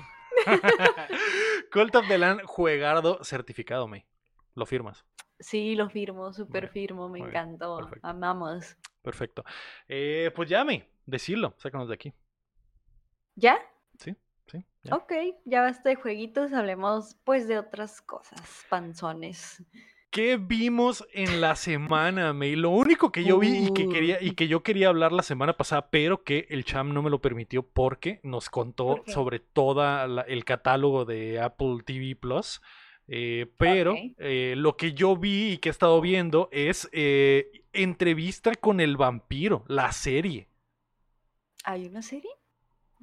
Cult of the Land, juegardo, certificado, me. Lo firmas. Sí, lo firmo, súper firmo, me bien, encantó. perfecto. Amamos. Perfecto. Eh, pues llame, decirlo, sácanos de aquí. ¿Ya? Sí, ya. Ok, ya basta de jueguitos, hablemos pues de otras cosas, panzones. ¿Qué vimos en la semana, May? Lo único que yo vi y que quería y que yo quería hablar la semana pasada, pero que el Cham no me lo permitió porque nos contó sobre todo el catálogo de Apple TV Plus. Eh, pero eh, lo que yo vi y que he estado viendo es eh, entrevista con el vampiro, la serie. ¿Hay una serie?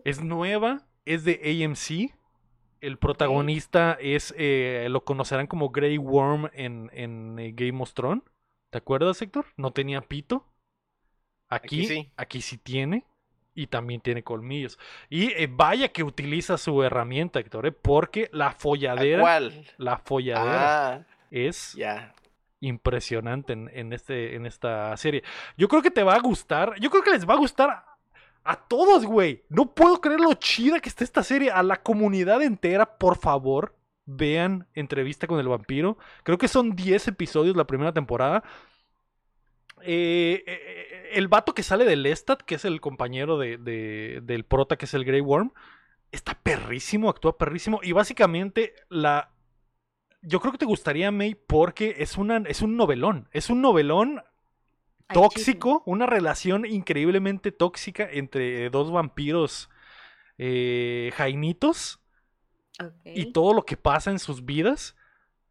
Es nueva, es de AMC. El protagonista es, eh, lo conocerán como Grey Worm en, en, eh, Game of Thrones. ¿Te acuerdas, Héctor? No tenía pito. Aquí, Aquí aquí sí. tiene. Y también tiene colmillos. Y eh, vaya que utiliza su herramienta, Héctor, eh, porque la ¿A folladera, cuál? la folladera Ah, es impresionante en, en este, en esta serie. Yo creo que te va a gustar. Yo creo que les va a gustar A todos, güey. No puedo creer lo chida que está esta serie. A la comunidad entera, por favor, vean Entrevista con el vampiro. Creo que son 10 episodios la primera temporada. Eh, eh, el vato que sale de Lestat, que es el compañero de, de- del prota, que es el Grey Worm, está perrísimo, actúa perrísimo. Y básicamente la... Yo creo que te gustaría, May, porque es, una, es un novelón. Es un novelón tóxico, una relación increíblemente tóxica entre dos vampiros eh, jainitos y todo lo que pasa en sus vidas,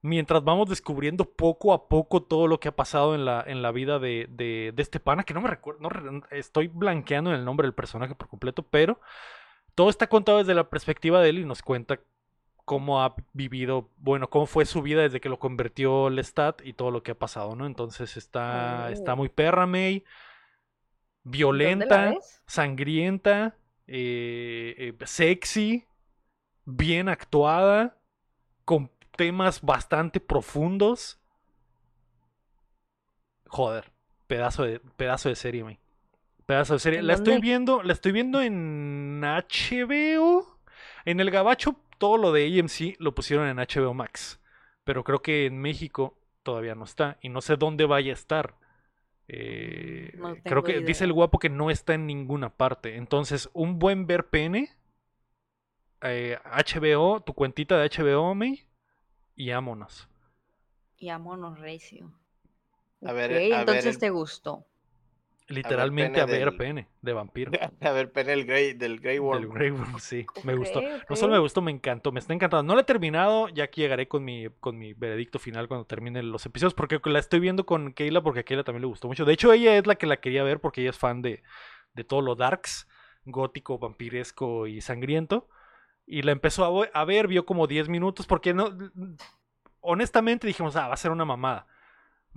mientras vamos descubriendo poco a poco todo lo que ha pasado en la, en la vida de, de- de este pana, que no me recuerdo, no estoy blanqueando en el nombre del personaje por completo, pero todo está contado desde la perspectiva de él y nos cuenta cómo ha vivido, bueno, cómo fue su vida desde que lo convirtió Lestat y todo lo que ha pasado, ¿no? Entonces está, está muy perra, May, ¿Dónde la violenta, sangrienta, eh, eh, sexy, bien actuada, con temas bastante profundos. Joder, pedazo de, pedazo de serie, man. Pedazo de serie. ¿En La estoy viendo, la estoy viendo en HBO. En el Gabacho, todo lo de AMC lo pusieron en HBO Max. Pero creo que en México todavía no está. Y no sé dónde vaya a estar. Eh, No creo que dice el guapo que no está en ninguna parte. Entonces, un buen ver pene. eh, HBO, tu cuentita de HBO, May. Y vámonos. Y vámonos recio. A ver, Ok, a ver entonces el- te gustó. Literalmente a pene ver del- pene de vampiro. <laughs> A ver, pene el Grey, del Grey Worm. Del Grey Worm, sí, me gustó. No solo me gustó, me encantó, me está encantando. No la he terminado, ya que llegaré con mi, con mi veredicto final cuando terminen los episodios, porque la estoy viendo con Keila, porque a Keila también le gustó mucho. De hecho, ella es la que la quería ver, porque ella es fan de, de todo lo darks, gótico, vampiresco y sangriento. Y la empezó a, ver, vio como 10 minutos, porque no... Honestamente dijimos, ah, va a ser una mamada.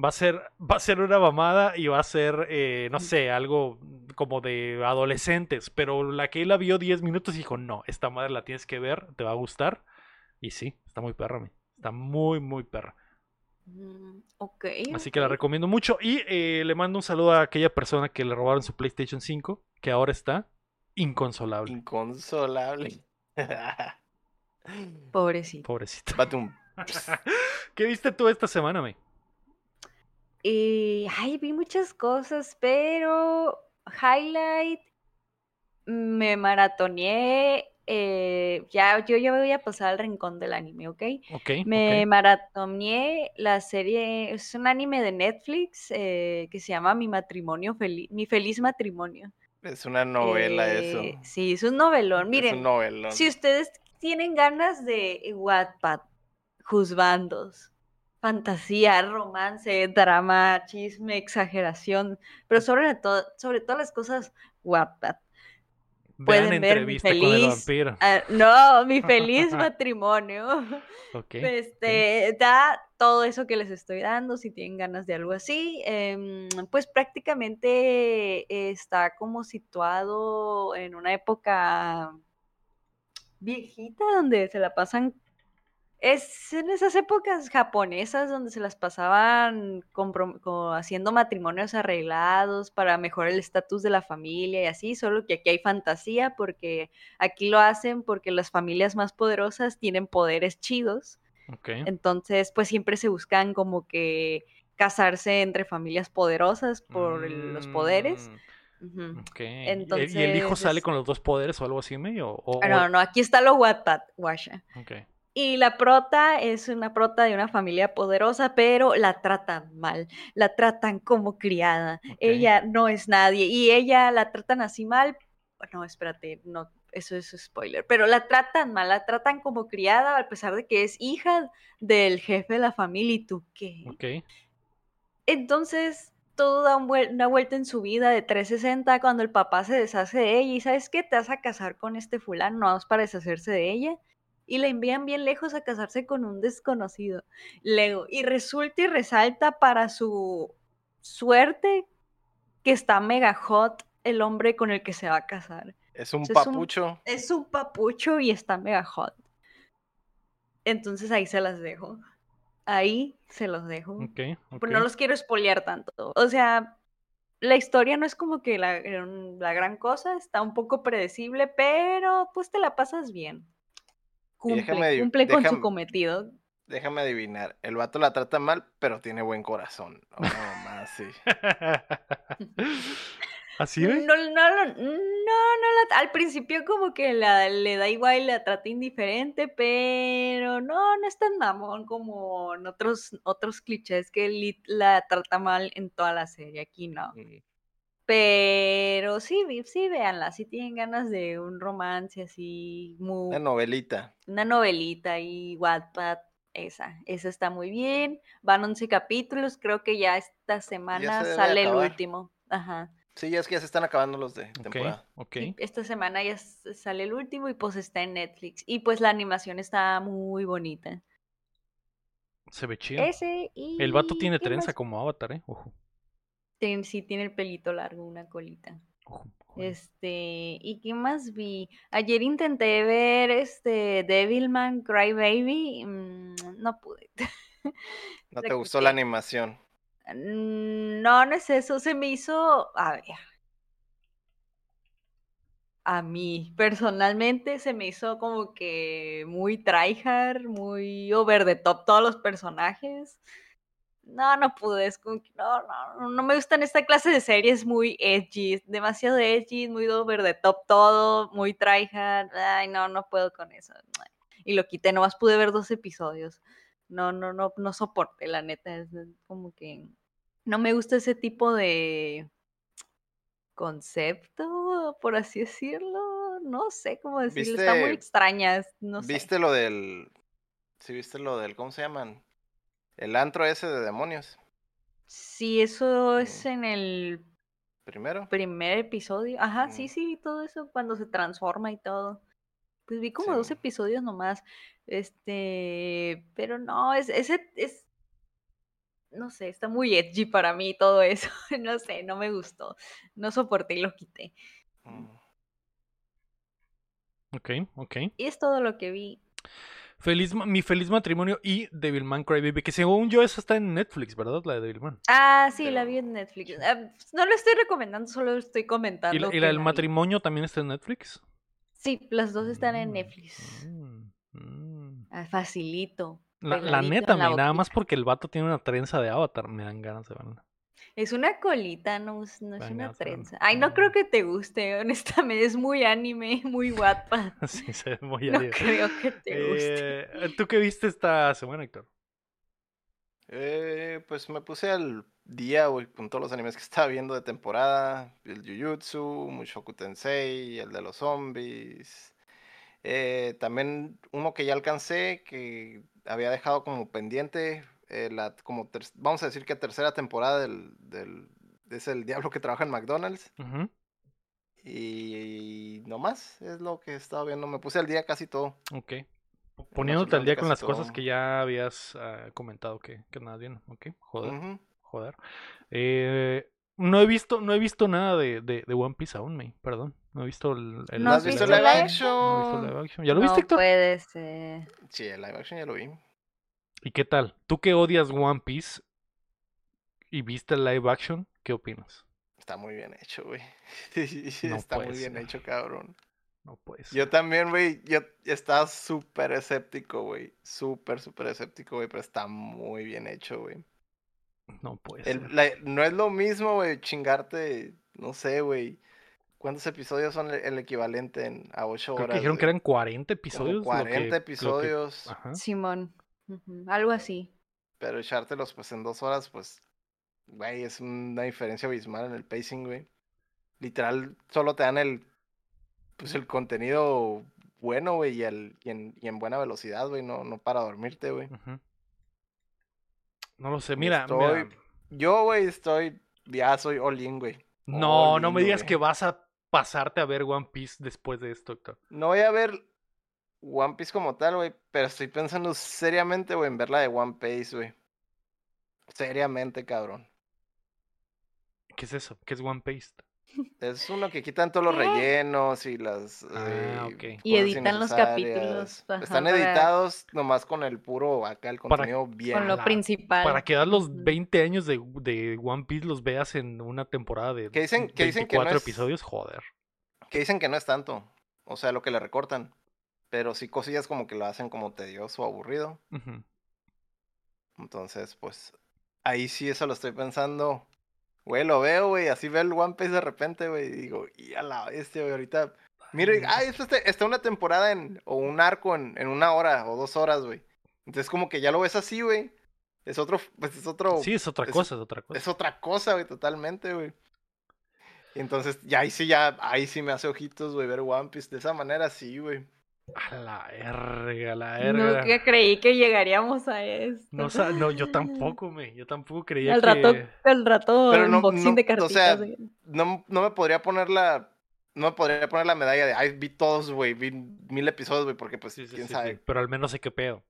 Va a ser, va a ser una mamada y va a ser, eh, no sé, algo como de adolescentes. Pero la que la vio 10 minutos y dijo, no, esta madre la tienes que ver, te va a gustar. Y sí, está muy perra, mi. Está muy, muy perra. Mm, ok. Así que la recomiendo mucho. Y eh, le mando un saludo a aquella persona que le robaron su PlayStation 5, que ahora está inconsolable. Inconsolable. Pobrecito. Pobrecito. Batum. <laughs> ¿Qué viste tú esta semana, me? Y, ay, vi muchas cosas, pero highlight, me maratoneé, eh, ya, yo ya voy a pasar al rincón del anime, ¿ok? Ok, Me ok. maratoneé la serie, es un anime de Netflix eh, que se llama Mi matrimonio feliz, Mi feliz matrimonio. Es una novela Eh, eso. Sí, es un novelón. Es Miren, un novelón. si ustedes tienen ganas de Wattpad, juzbandos, fantasía, romance, drama, chisme, exageración, pero sobre todo, sobre todas las cosas, Wattpad. Vean pueden ver mi entrevista con el feliz- vampiro. Ah, no, mi feliz <laughs> matrimonio. Ok. Este, da todo eso que les estoy dando, si tienen ganas de algo así. em, pues prácticamente eh, está como situado en una época viejita donde se la pasan. Es en esas épocas japonesas donde se las pasaban haciendo matrimonios arreglados para mejorar el estatus de la familia y así, solo que aquí hay fantasía porque aquí lo hacen porque las familias más poderosas tienen poderes chidos. Entonces, pues siempre se buscan como que casarse entre familias poderosas por los poderes. Mm, ok. ¿Y el- ¿Y el hijo Entonces, sale con los dos poderes o algo así, me? O, o- No, no, aquí está lo Wattpad, guasha. Ok. Y la prota es una prota de una familia poderosa, pero la tratan mal, la tratan como criada. Ella no es nadie y ella la tratan así mal. No, espérate, no, eso es spoiler, pero la tratan mal, la tratan como criada a pesar de que es hija del jefe de la familia y tú qué. Ok. Entonces, todo da un vuel- una vuelta en su vida de 360 cuando el papá se deshace de ella y sabes qué, te vas a casar con este fulano, no vas para deshacerse de ella. Y la envían bien lejos a casarse con un desconocido. Luego, y resulta y resalta para su suerte que está mega hot el hombre con el que se va a casar. Es un Ese es un- papucho. Es un papucho y está mega hot. Entonces ahí se las dejo. Ahí se los dejo. Ok. ok. Pues no los quiero spoilear tanto. O sea, la historia no es como que la, la gran cosa, está un poco predecible, pero pues te la pasas bien. Cumple, déjame- cumple con su cometido. Déjame adivinar. El vato la trata mal, pero tiene buen corazón. <laughs> Oh, más, sí. <laughs> ¿Así? No, no, no, no, no la- al principio como que la, le da igual y la trata indiferente, pero no, no es tan mamón como en otros, otros clichés que Lit la trata mal en toda la serie, aquí no. Pero sí, sí, véanla, si tienen ganas de un romance así, muy, Una novelita. una novelita y Wattpad, esa, esa está muy bien. Van 11 capítulos, creo que ya esta semana sale el último. Ajá. Sí, ya es que ya se están acabando los de Ok, temporada. ok. Sí, esta semana ya sale el último y pues está en Netflix. Y pues la animación está muy bonita. Se ve chido. Ese y... El vato tiene ¿qué trenza más? como Avatar, ¿eh? Ojo. Tiene- sí, tiene el pelito largo, una colita. Este, ¿y qué más vi? Ayer intenté ver este Devilman Crybaby, mm, no pude. <laughs> ¿No te gustó la animación? Mm, No, no es eso, se me hizo, a ver, a mí personalmente se me hizo como que muy tryhard, muy over the top todos los personajes. No, no pude, es como que no, no, no, me gustan esta clase de series muy edgy, demasiado edgy, muy over the top todo, muy tryhard. Ay, no, no puedo con eso. Y lo quité, nomás pude ver dos episodios. No, no, no, no soporté, la neta, es como que no me gusta ese tipo de concepto, por así decirlo. No sé cómo decirlo, está muy ¿Viste- extraña, no sé. ¿Viste lo del. Sí, viste lo del. ¿Cómo se llaman? El antro ese de demonios. Sí, eso Mm. es en el Primero. primer episodio. Ajá, sí, Mm. sí, vi todo eso cuando se transforma y todo. Pues vi como dos episodios nomás. Este, pero no, es, ese es, no sé, está muy edgy para mí todo eso. <laughs> No sé, no me gustó. No soporté y lo quité. Mm. Ok, ok. Y es todo lo que vi. Feliz, mi feliz matrimonio y Devilman Crybaby, que según yo esa está en Netflix, ¿verdad? La de Devilman. Ah, sí, la vi en Netflix. Ah, pues, no lo estoy recomendando, solo estoy comentando. ¿Y la, y que la del la vi. matrimonio también está en Netflix? Sí, las dos están en Mm, Netflix. mm, mm. Ah, facilito. La, neta, me, nada más porque el vato tiene una trenza de Avatar, me dan ganas de verla. Es una colita, no, es- no es una trenza. Ay, no creo que te guste, honestamente. Es muy anime, <laughs> muy guapa. <laughs> Sí, se ve muy No anime. creo que te guste. Eh, ¿Tú qué viste esta semana, Héctor? Eh, pues me puse al día, güey, con todos los animes que <laughs> estaba viendo de temporada. El Jujutsu, Mushoku Tensei, el de los zombies. Eh, también uno que ya alcancé, que había dejado como pendiente, eh, la, como ter- vamos a decir que tercera temporada del, del, es el diablo que trabaja en McDonald's. Ujú. Y, no más, es lo que he estado viendo. Me puse al día casi todo. Ok. Poniéndote al día con las cosas que ya habías ah, comentado que, que nada bien. Ok, joder, joder. Eh, no he visto, no he visto nada de, de, de One Piece aún, May, perdón. No he visto el, el- ¿No ¿No has has visto visto live live action? no he visto live action. ¿Ya lo no viste, Héctor? puede ser. Sí, el live action ya lo vi. ¿Y qué tal? ¿Tú que odias One Piece y viste el live action? ¿Qué opinas? Está muy bien hecho, güey. <laughs> No Está muy puede bien ser. hecho, cabrón. No puedes. Yo también, güey, yo estaba súper escéptico, güey. Súper, súper escéptico, güey, pero está muy bien hecho, güey. No puede El- ser. la- no es lo mismo, güey, chingarte, no sé, güey. ¿Cuántos episodios son el, el equivalente en, a 8 Creo horas? que dijeron que eran 40 Como episodios. lo que- 40 lo que- episodios, Ajá. Simón. Algo así. pero echártelos pues en dos horas, pues, güey, es una diferencia abismal en el pacing, güey. Literal, solo te dan el, pues el contenido bueno, güey, y, el- y en, y en buena velocidad, güey, no, no para dormirte, güey. No lo sé, mira, estoy- mira, Yo, güey, estoy, ya soy all in, güey. No, no me digas que vas a pasarte a ver One Piece después de esto, Héctor. No voy a ver One Piece como tal, güey, pero estoy pensando seriamente, güey, en ver la de One Piece, güey. Seriamente, cabrón. ¿Qué es eso? ¿Qué es One Piece? Es uno que quitan todos los ¿Qué? rellenos y las. Ah, eh, ok. Y editan los capítulos, ajá, Están para- editados nomás con el puro acá, el Para- contenido bien. Con lo la- principal. Para que das los Ujú. 20 años de, de One Piece los veas en una temporada de Que dicen- que dicen que no 24 es- episodios, joder. Que dicen que no es tanto. O sea, lo que le recortan. Pero sí cosillas como que lo hacen como tedioso o aburrido. Entonces, pues. Ahí sí eso lo estoy pensando. Güey, lo veo, güey. Así veo el One Piece de repente, güey. Y digo, y a la bestia, güey. Ahorita. Mire, ah, esto está, está una temporada en. O un arco en, en una hora o dos horas, güey. Entonces, como que ya lo ves así, güey. Es otro. Pues es otro. Sí, es otra es- cosa, es otra cosa. Es otra cosa, güey, totalmente, güey. Y entonces, ya ahí sí, ya, ahí sí me hace ojitos, güey, ver One Piece. De esa manera, sí, güey. A la verga, a la Nunca verga. creí que llegaríamos a esto. No, sa- no, yo <laughs> tampoco, me. Yo tampoco creía Al que. rato, al rato Pero no- unboxing no, de o cartitas. sea, güey. No, no me podría poner la. No me podría poner la medalla de. Ay, vi todos, güey. Vi mil episodios, güey, porque pues, Sí, sí, quién sí, sabe. sí, Pero al menos sé qué pedo.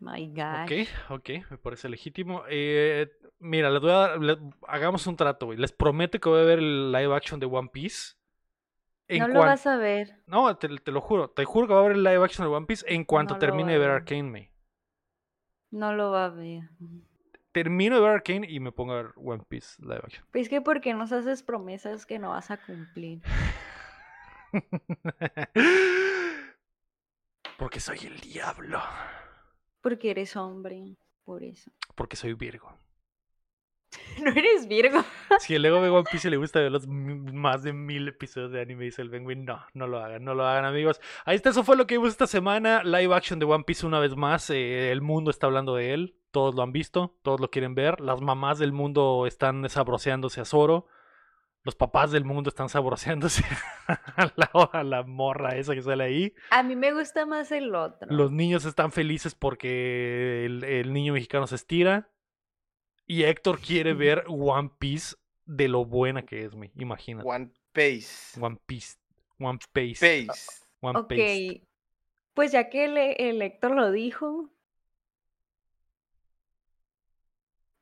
My God. Ok, ok, me parece legítimo. Eh, mira, les voy a dar- hagamos un trato, güey. Les prometo que voy a ver el live action de One Piece. En No lo cuan- vas a ver. No, te, te lo juro. Te juro que voy a ver el live action de One Piece en cuanto No termine va de ver. Arcane, me. No lo va a ver. Termino de ver Arcane y me pongo a ver One Piece live action. Pues que porque nos haces promesas que no vas a cumplir. <laughs> Porque soy el diablo. Porque eres hombre. Por eso. Porque soy Virgo. <laughs> No eres Virgo. Si el ego de One Piece le gusta ver los más de mil episodios de anime, dice el Penguin, no, no lo hagan, no lo hagan, amigos. Ahí está, eso fue lo que vimos esta semana. Live action de One Piece una vez más. eh, el mundo está hablando de él. Todos lo han visto, todos lo quieren ver. Las mamás del mundo están sabroseándose a Zoro. Los papás del mundo están sabroseándose <laughs> a la, a la morra esa que sale ahí. A mí me gusta más el otro. Los niños están felices porque el, el niño mexicano se estira. Y Héctor quiere ver One Piece de lo buena que es, me imagínate. One Piece. One Piece. One Piece. Pace. One ok. Piece. Pues ya que el, el Héctor lo dijo.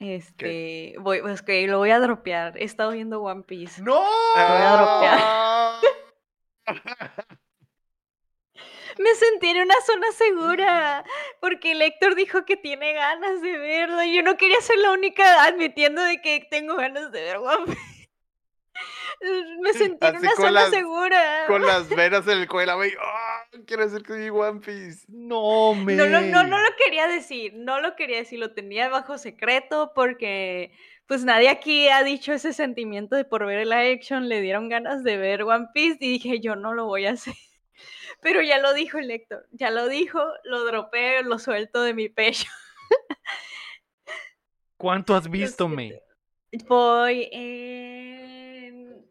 Este, voy, pues que lo voy a dropear. He estado viendo One Piece. ¡No! Ah, <laughs> Me sentí en una zona segura porque el Héctor dijo que tiene ganas de verlo. y Yo no quería ser la única admitiendo de que tengo ganas de ver One Piece. <laughs> Me sentí en una zona las- segura. Con las <laughs> venas en el cuello, güey. ¡Ah! quiero decir que vi One Piece. No, me. No, no, no, no lo quería decir, no lo quería decir, lo tenía bajo secreto porque pues nadie aquí ha dicho ese sentimiento de por ver la action, le dieron ganas de ver One Piece y dije yo no lo voy a hacer. Pero ya lo dijo el Héctor, ya lo dijo, lo dropeo, lo suelto de mi pecho. <laughs> ¿Cuánto has visto, me? Voy en...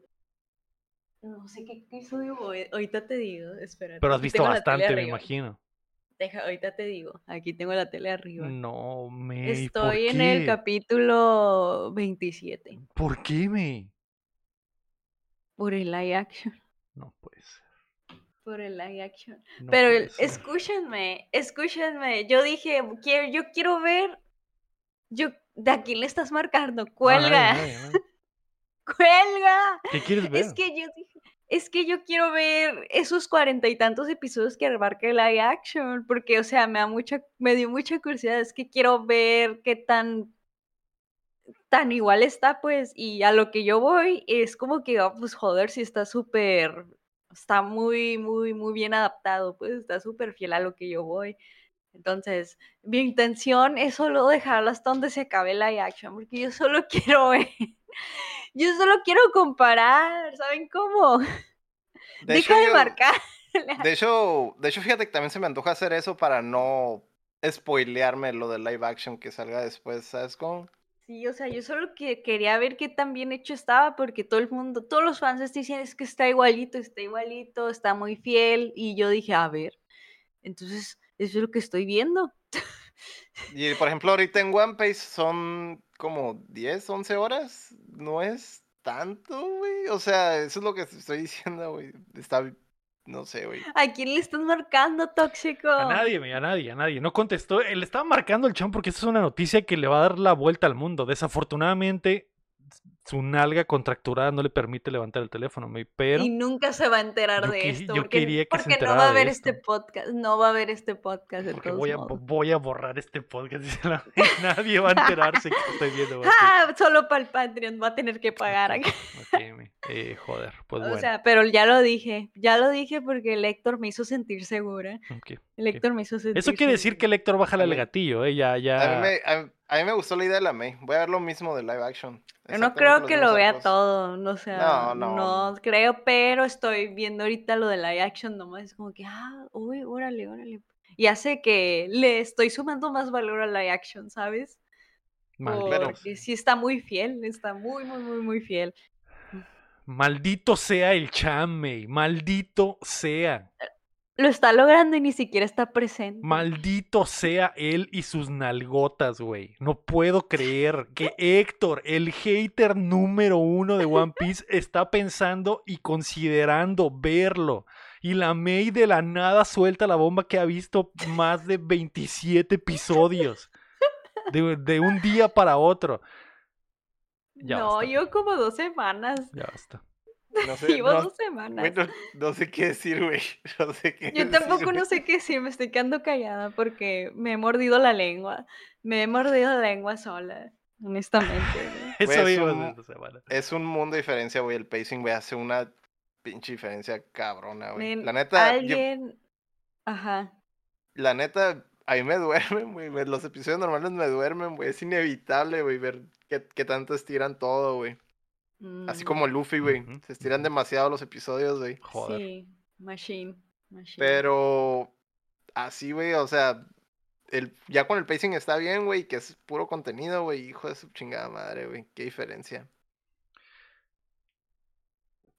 No sé qué episodio voy, ahorita te digo, espera. Pero has visto bastante, me imagino. Deja, ahorita te digo, aquí tengo la tele arriba. No, me. ¿y por Estoy en el capítulo 27 ¿Por qué, me? por el live action. No puede ser. Por el live action. no Pero el- escúchenme, escúchenme. Yo dije, quiero, yo quiero ver. Yo, ¿de a quién le estás marcando? Cuelga, <laughs> cuelga. ¿Qué quieres ver? Es que yo dije, es que yo quiero ver esos cuarenta y tantos episodios que abarca el live action, porque, o sea, me da mucha, me dio mucha curiosidad, es que quiero ver qué tan, tan igual está, pues, y a lo que yo voy es como que, ah, pues, joder, si está súper, está muy, muy, muy bien adaptado, pues, está súper fiel a lo que yo voy. Entonces, mi intención es solo dejarlo hasta donde se acabe el live action, porque yo solo <laughs> quiero ver. Yo solo quiero comparar, ¿saben cómo? De Deja hecho, de marcar. <laughs> De hecho, de hecho, fíjate que también se me antoja hacer eso para no spoilearme lo del live action que salga después, ¿sabes cómo? Sí, o sea, yo solo que quería ver qué tan bien hecho estaba, porque todo el mundo, todos los fans están diciendo es que está igualito, está igualito, está muy fiel, y yo dije, a ver, entonces, eso es lo que estoy viendo. Y por ejemplo, ahorita en One Piece son como 10, 11 horas. No es tanto, güey. O sea, eso es lo que te estoy <laughs> diciendo, güey. Está, no sé, güey. ¿A quién le estás marcando, tóxico? A nadie, a nadie, a nadie. No contestó. Él estaba marcando el champ porque esta es una noticia que le va a dar la vuelta al mundo. Desafortunadamente, su nalga contracturada no le permite levantar el teléfono, pero Y nunca se va a enterar yo de que- esto. yo porque, quería que se porque no va a esto. este podcast. No va a ver este podcast de porque todos voy a, modos. voy a borrar este podcast. <laughs> <laughs> Nadie va a enterarse que estoy viendo. Ah, <laughs> solo para el Patreon va a tener que pagar acá. Eh, joder, pues O bueno. sea, pero ya lo dije. Ya lo dije porque el Héctor me hizo sentir segura. ok. El Héctor me hizo sentir Eso quiere decir que el Héctor baja el gatillo, ¿eh? Ya, A, mí ya. me, a, a mí me gustó la idea de la May. Voy a ver lo mismo de live action. Yo no creo que lo vea arcos. todo, no, o sea, No, no, no. creo, pero estoy viendo ahorita lo de live action nomás, es como que, ah, uy, órale, órale. Y hace que le estoy sumando más valor a live action, ¿sabes? Porque sí está muy fiel, está muy, muy, muy, muy fiel. maldito sea el chame, maldito sea. Lo está logrando y ni siquiera está presente. Maldito sea él y sus nalgotas, güey. No puedo creer que Héctor, el hater número uno de One Piece, <laughs> está pensando y considerando verlo. Y la May de la nada suelta la bomba que ha visto más de 27 episodios. De, de un día para otro. Ya no, basta. yo como dos semanas. Ya basta. No sé, Llevo no, dos semanas. güey, no- sé qué decir, güey. <laughs> No sé qué Yo decir, tampoco no sé qué decir, me estoy quedando callada porque me he mordido la lengua. Me he mordido la lengua sola, honestamente. güey. <laughs> Eso Güey, es un- esta semana. Es un mundo de diferencia, güey. El pacing, güey, hace una pinche diferencia cabrona, güey. La neta, yo- alguien... Ajá. la neta, a mí me <laughs> duermen, güey. Los episodios normales me duermen, güey. Es inevitable, güey, ver qué, qué tanto estiran todo, güey. Así mm, como Luffy, güey. Se estiran demasiado los episodios, güey. Joder. Sí, machine. machine. Pero así, güey, o sea, el, ya con el pacing está bien, güey, que es puro contenido, güey. Hijo de su chingada madre, güey. Qué diferencia.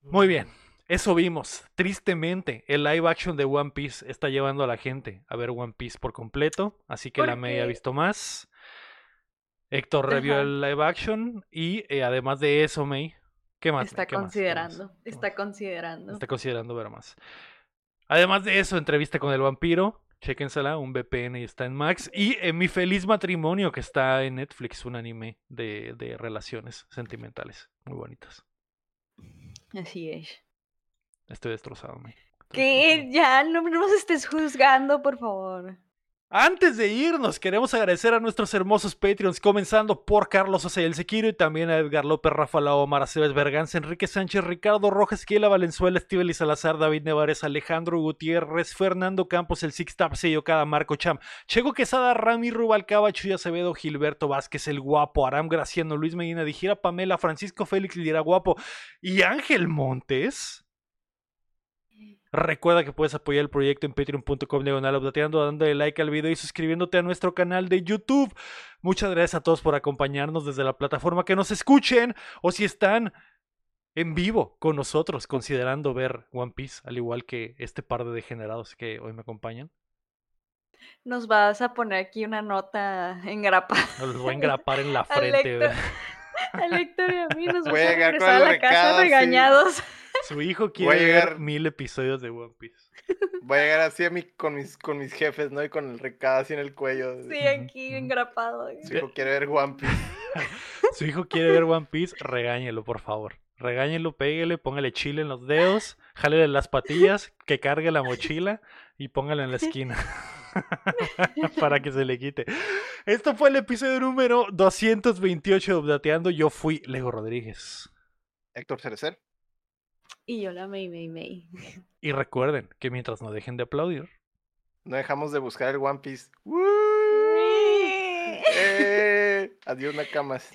Muy bien, eso vimos. Tristemente, el live action de One Piece está llevando a la gente a ver One Piece por completo, así que la May ha visto más. Héctor revió el live action y eh, además de eso, May, ¿qué más? Está considerando, ¿Qué está más? considerando. Está considerando ver más. Además de eso, entrevista con el vampiro. Chéquensela, un VPN y está en Max. Y en Mi Feliz Matrimonio, que está en Netflix, un anime de, de relaciones sentimentales. Muy bonitas. Así es. Estoy destrozado, May. Que ya no no nos estés juzgando, por favor. Antes de irnos, queremos agradecer a nuestros hermosos Patreons, comenzando por Carlos Ocel Sequiro y también a Edgar López, Rafa Lao, Aceves Berganza, Enrique Sánchez, Ricardo Rojas, Kiela Valenzuela, Estíbal y Salazar, David Nevares, Alejandro Gutiérrez, Fernando Campos, el Six Tap, Sello Marco Cham, Checo Quesada, Rami Rubalcaba, Chuy Acevedo, Gilberto Vázquez, el Guapo, Aram Graciano, Luis Medina, Dijira Pamela, Francisco Félix Lira Guapo y Ángel Montes. Recuerda que puedes apoyar el proyecto en patreon.com diagonal dándole like al video y suscribiéndote a nuestro canal de YouTube. Muchas gracias a todos por acompañarnos desde la plataforma que nos escuchen o si están en vivo con nosotros considerando ver One Piece, al igual que este par de degenerados que hoy me acompañan. Nos vas a poner aquí una nota engrapada. Nos los voy a engrapar en la <laughs> frente. <laughs> Al Héctor y a mí nos Voy a a llegar con regresar a el la casa recado, sí. regañados. <laughs> Su hijo Voy a quiere ver mil episodios de One Piece. <laughs> Voy a llegar así a mi, con, mis, con mis jefes, ¿no? Y con el recado así en el cuello. Sí, aquí engrapado. Su hijo quiere ver One Piece. Su hijo quiere ver One Piece, regáñelo, por favor. Regáñelo, péguele, póngale chile en los dedos, jálele las patillas, que cargue la mochila y póngala en la esquina. <laughs> Para que se le quite. Esto fue el episodio número 228 de Updateando. Yo fui Lego Rodríguez. Héctor Cerecer. Y yo la May May May. Y recuerden que mientras no dejen de aplaudir, No dejamos de buscar el One Piece. ¡Eh! Adiós, Nakamas.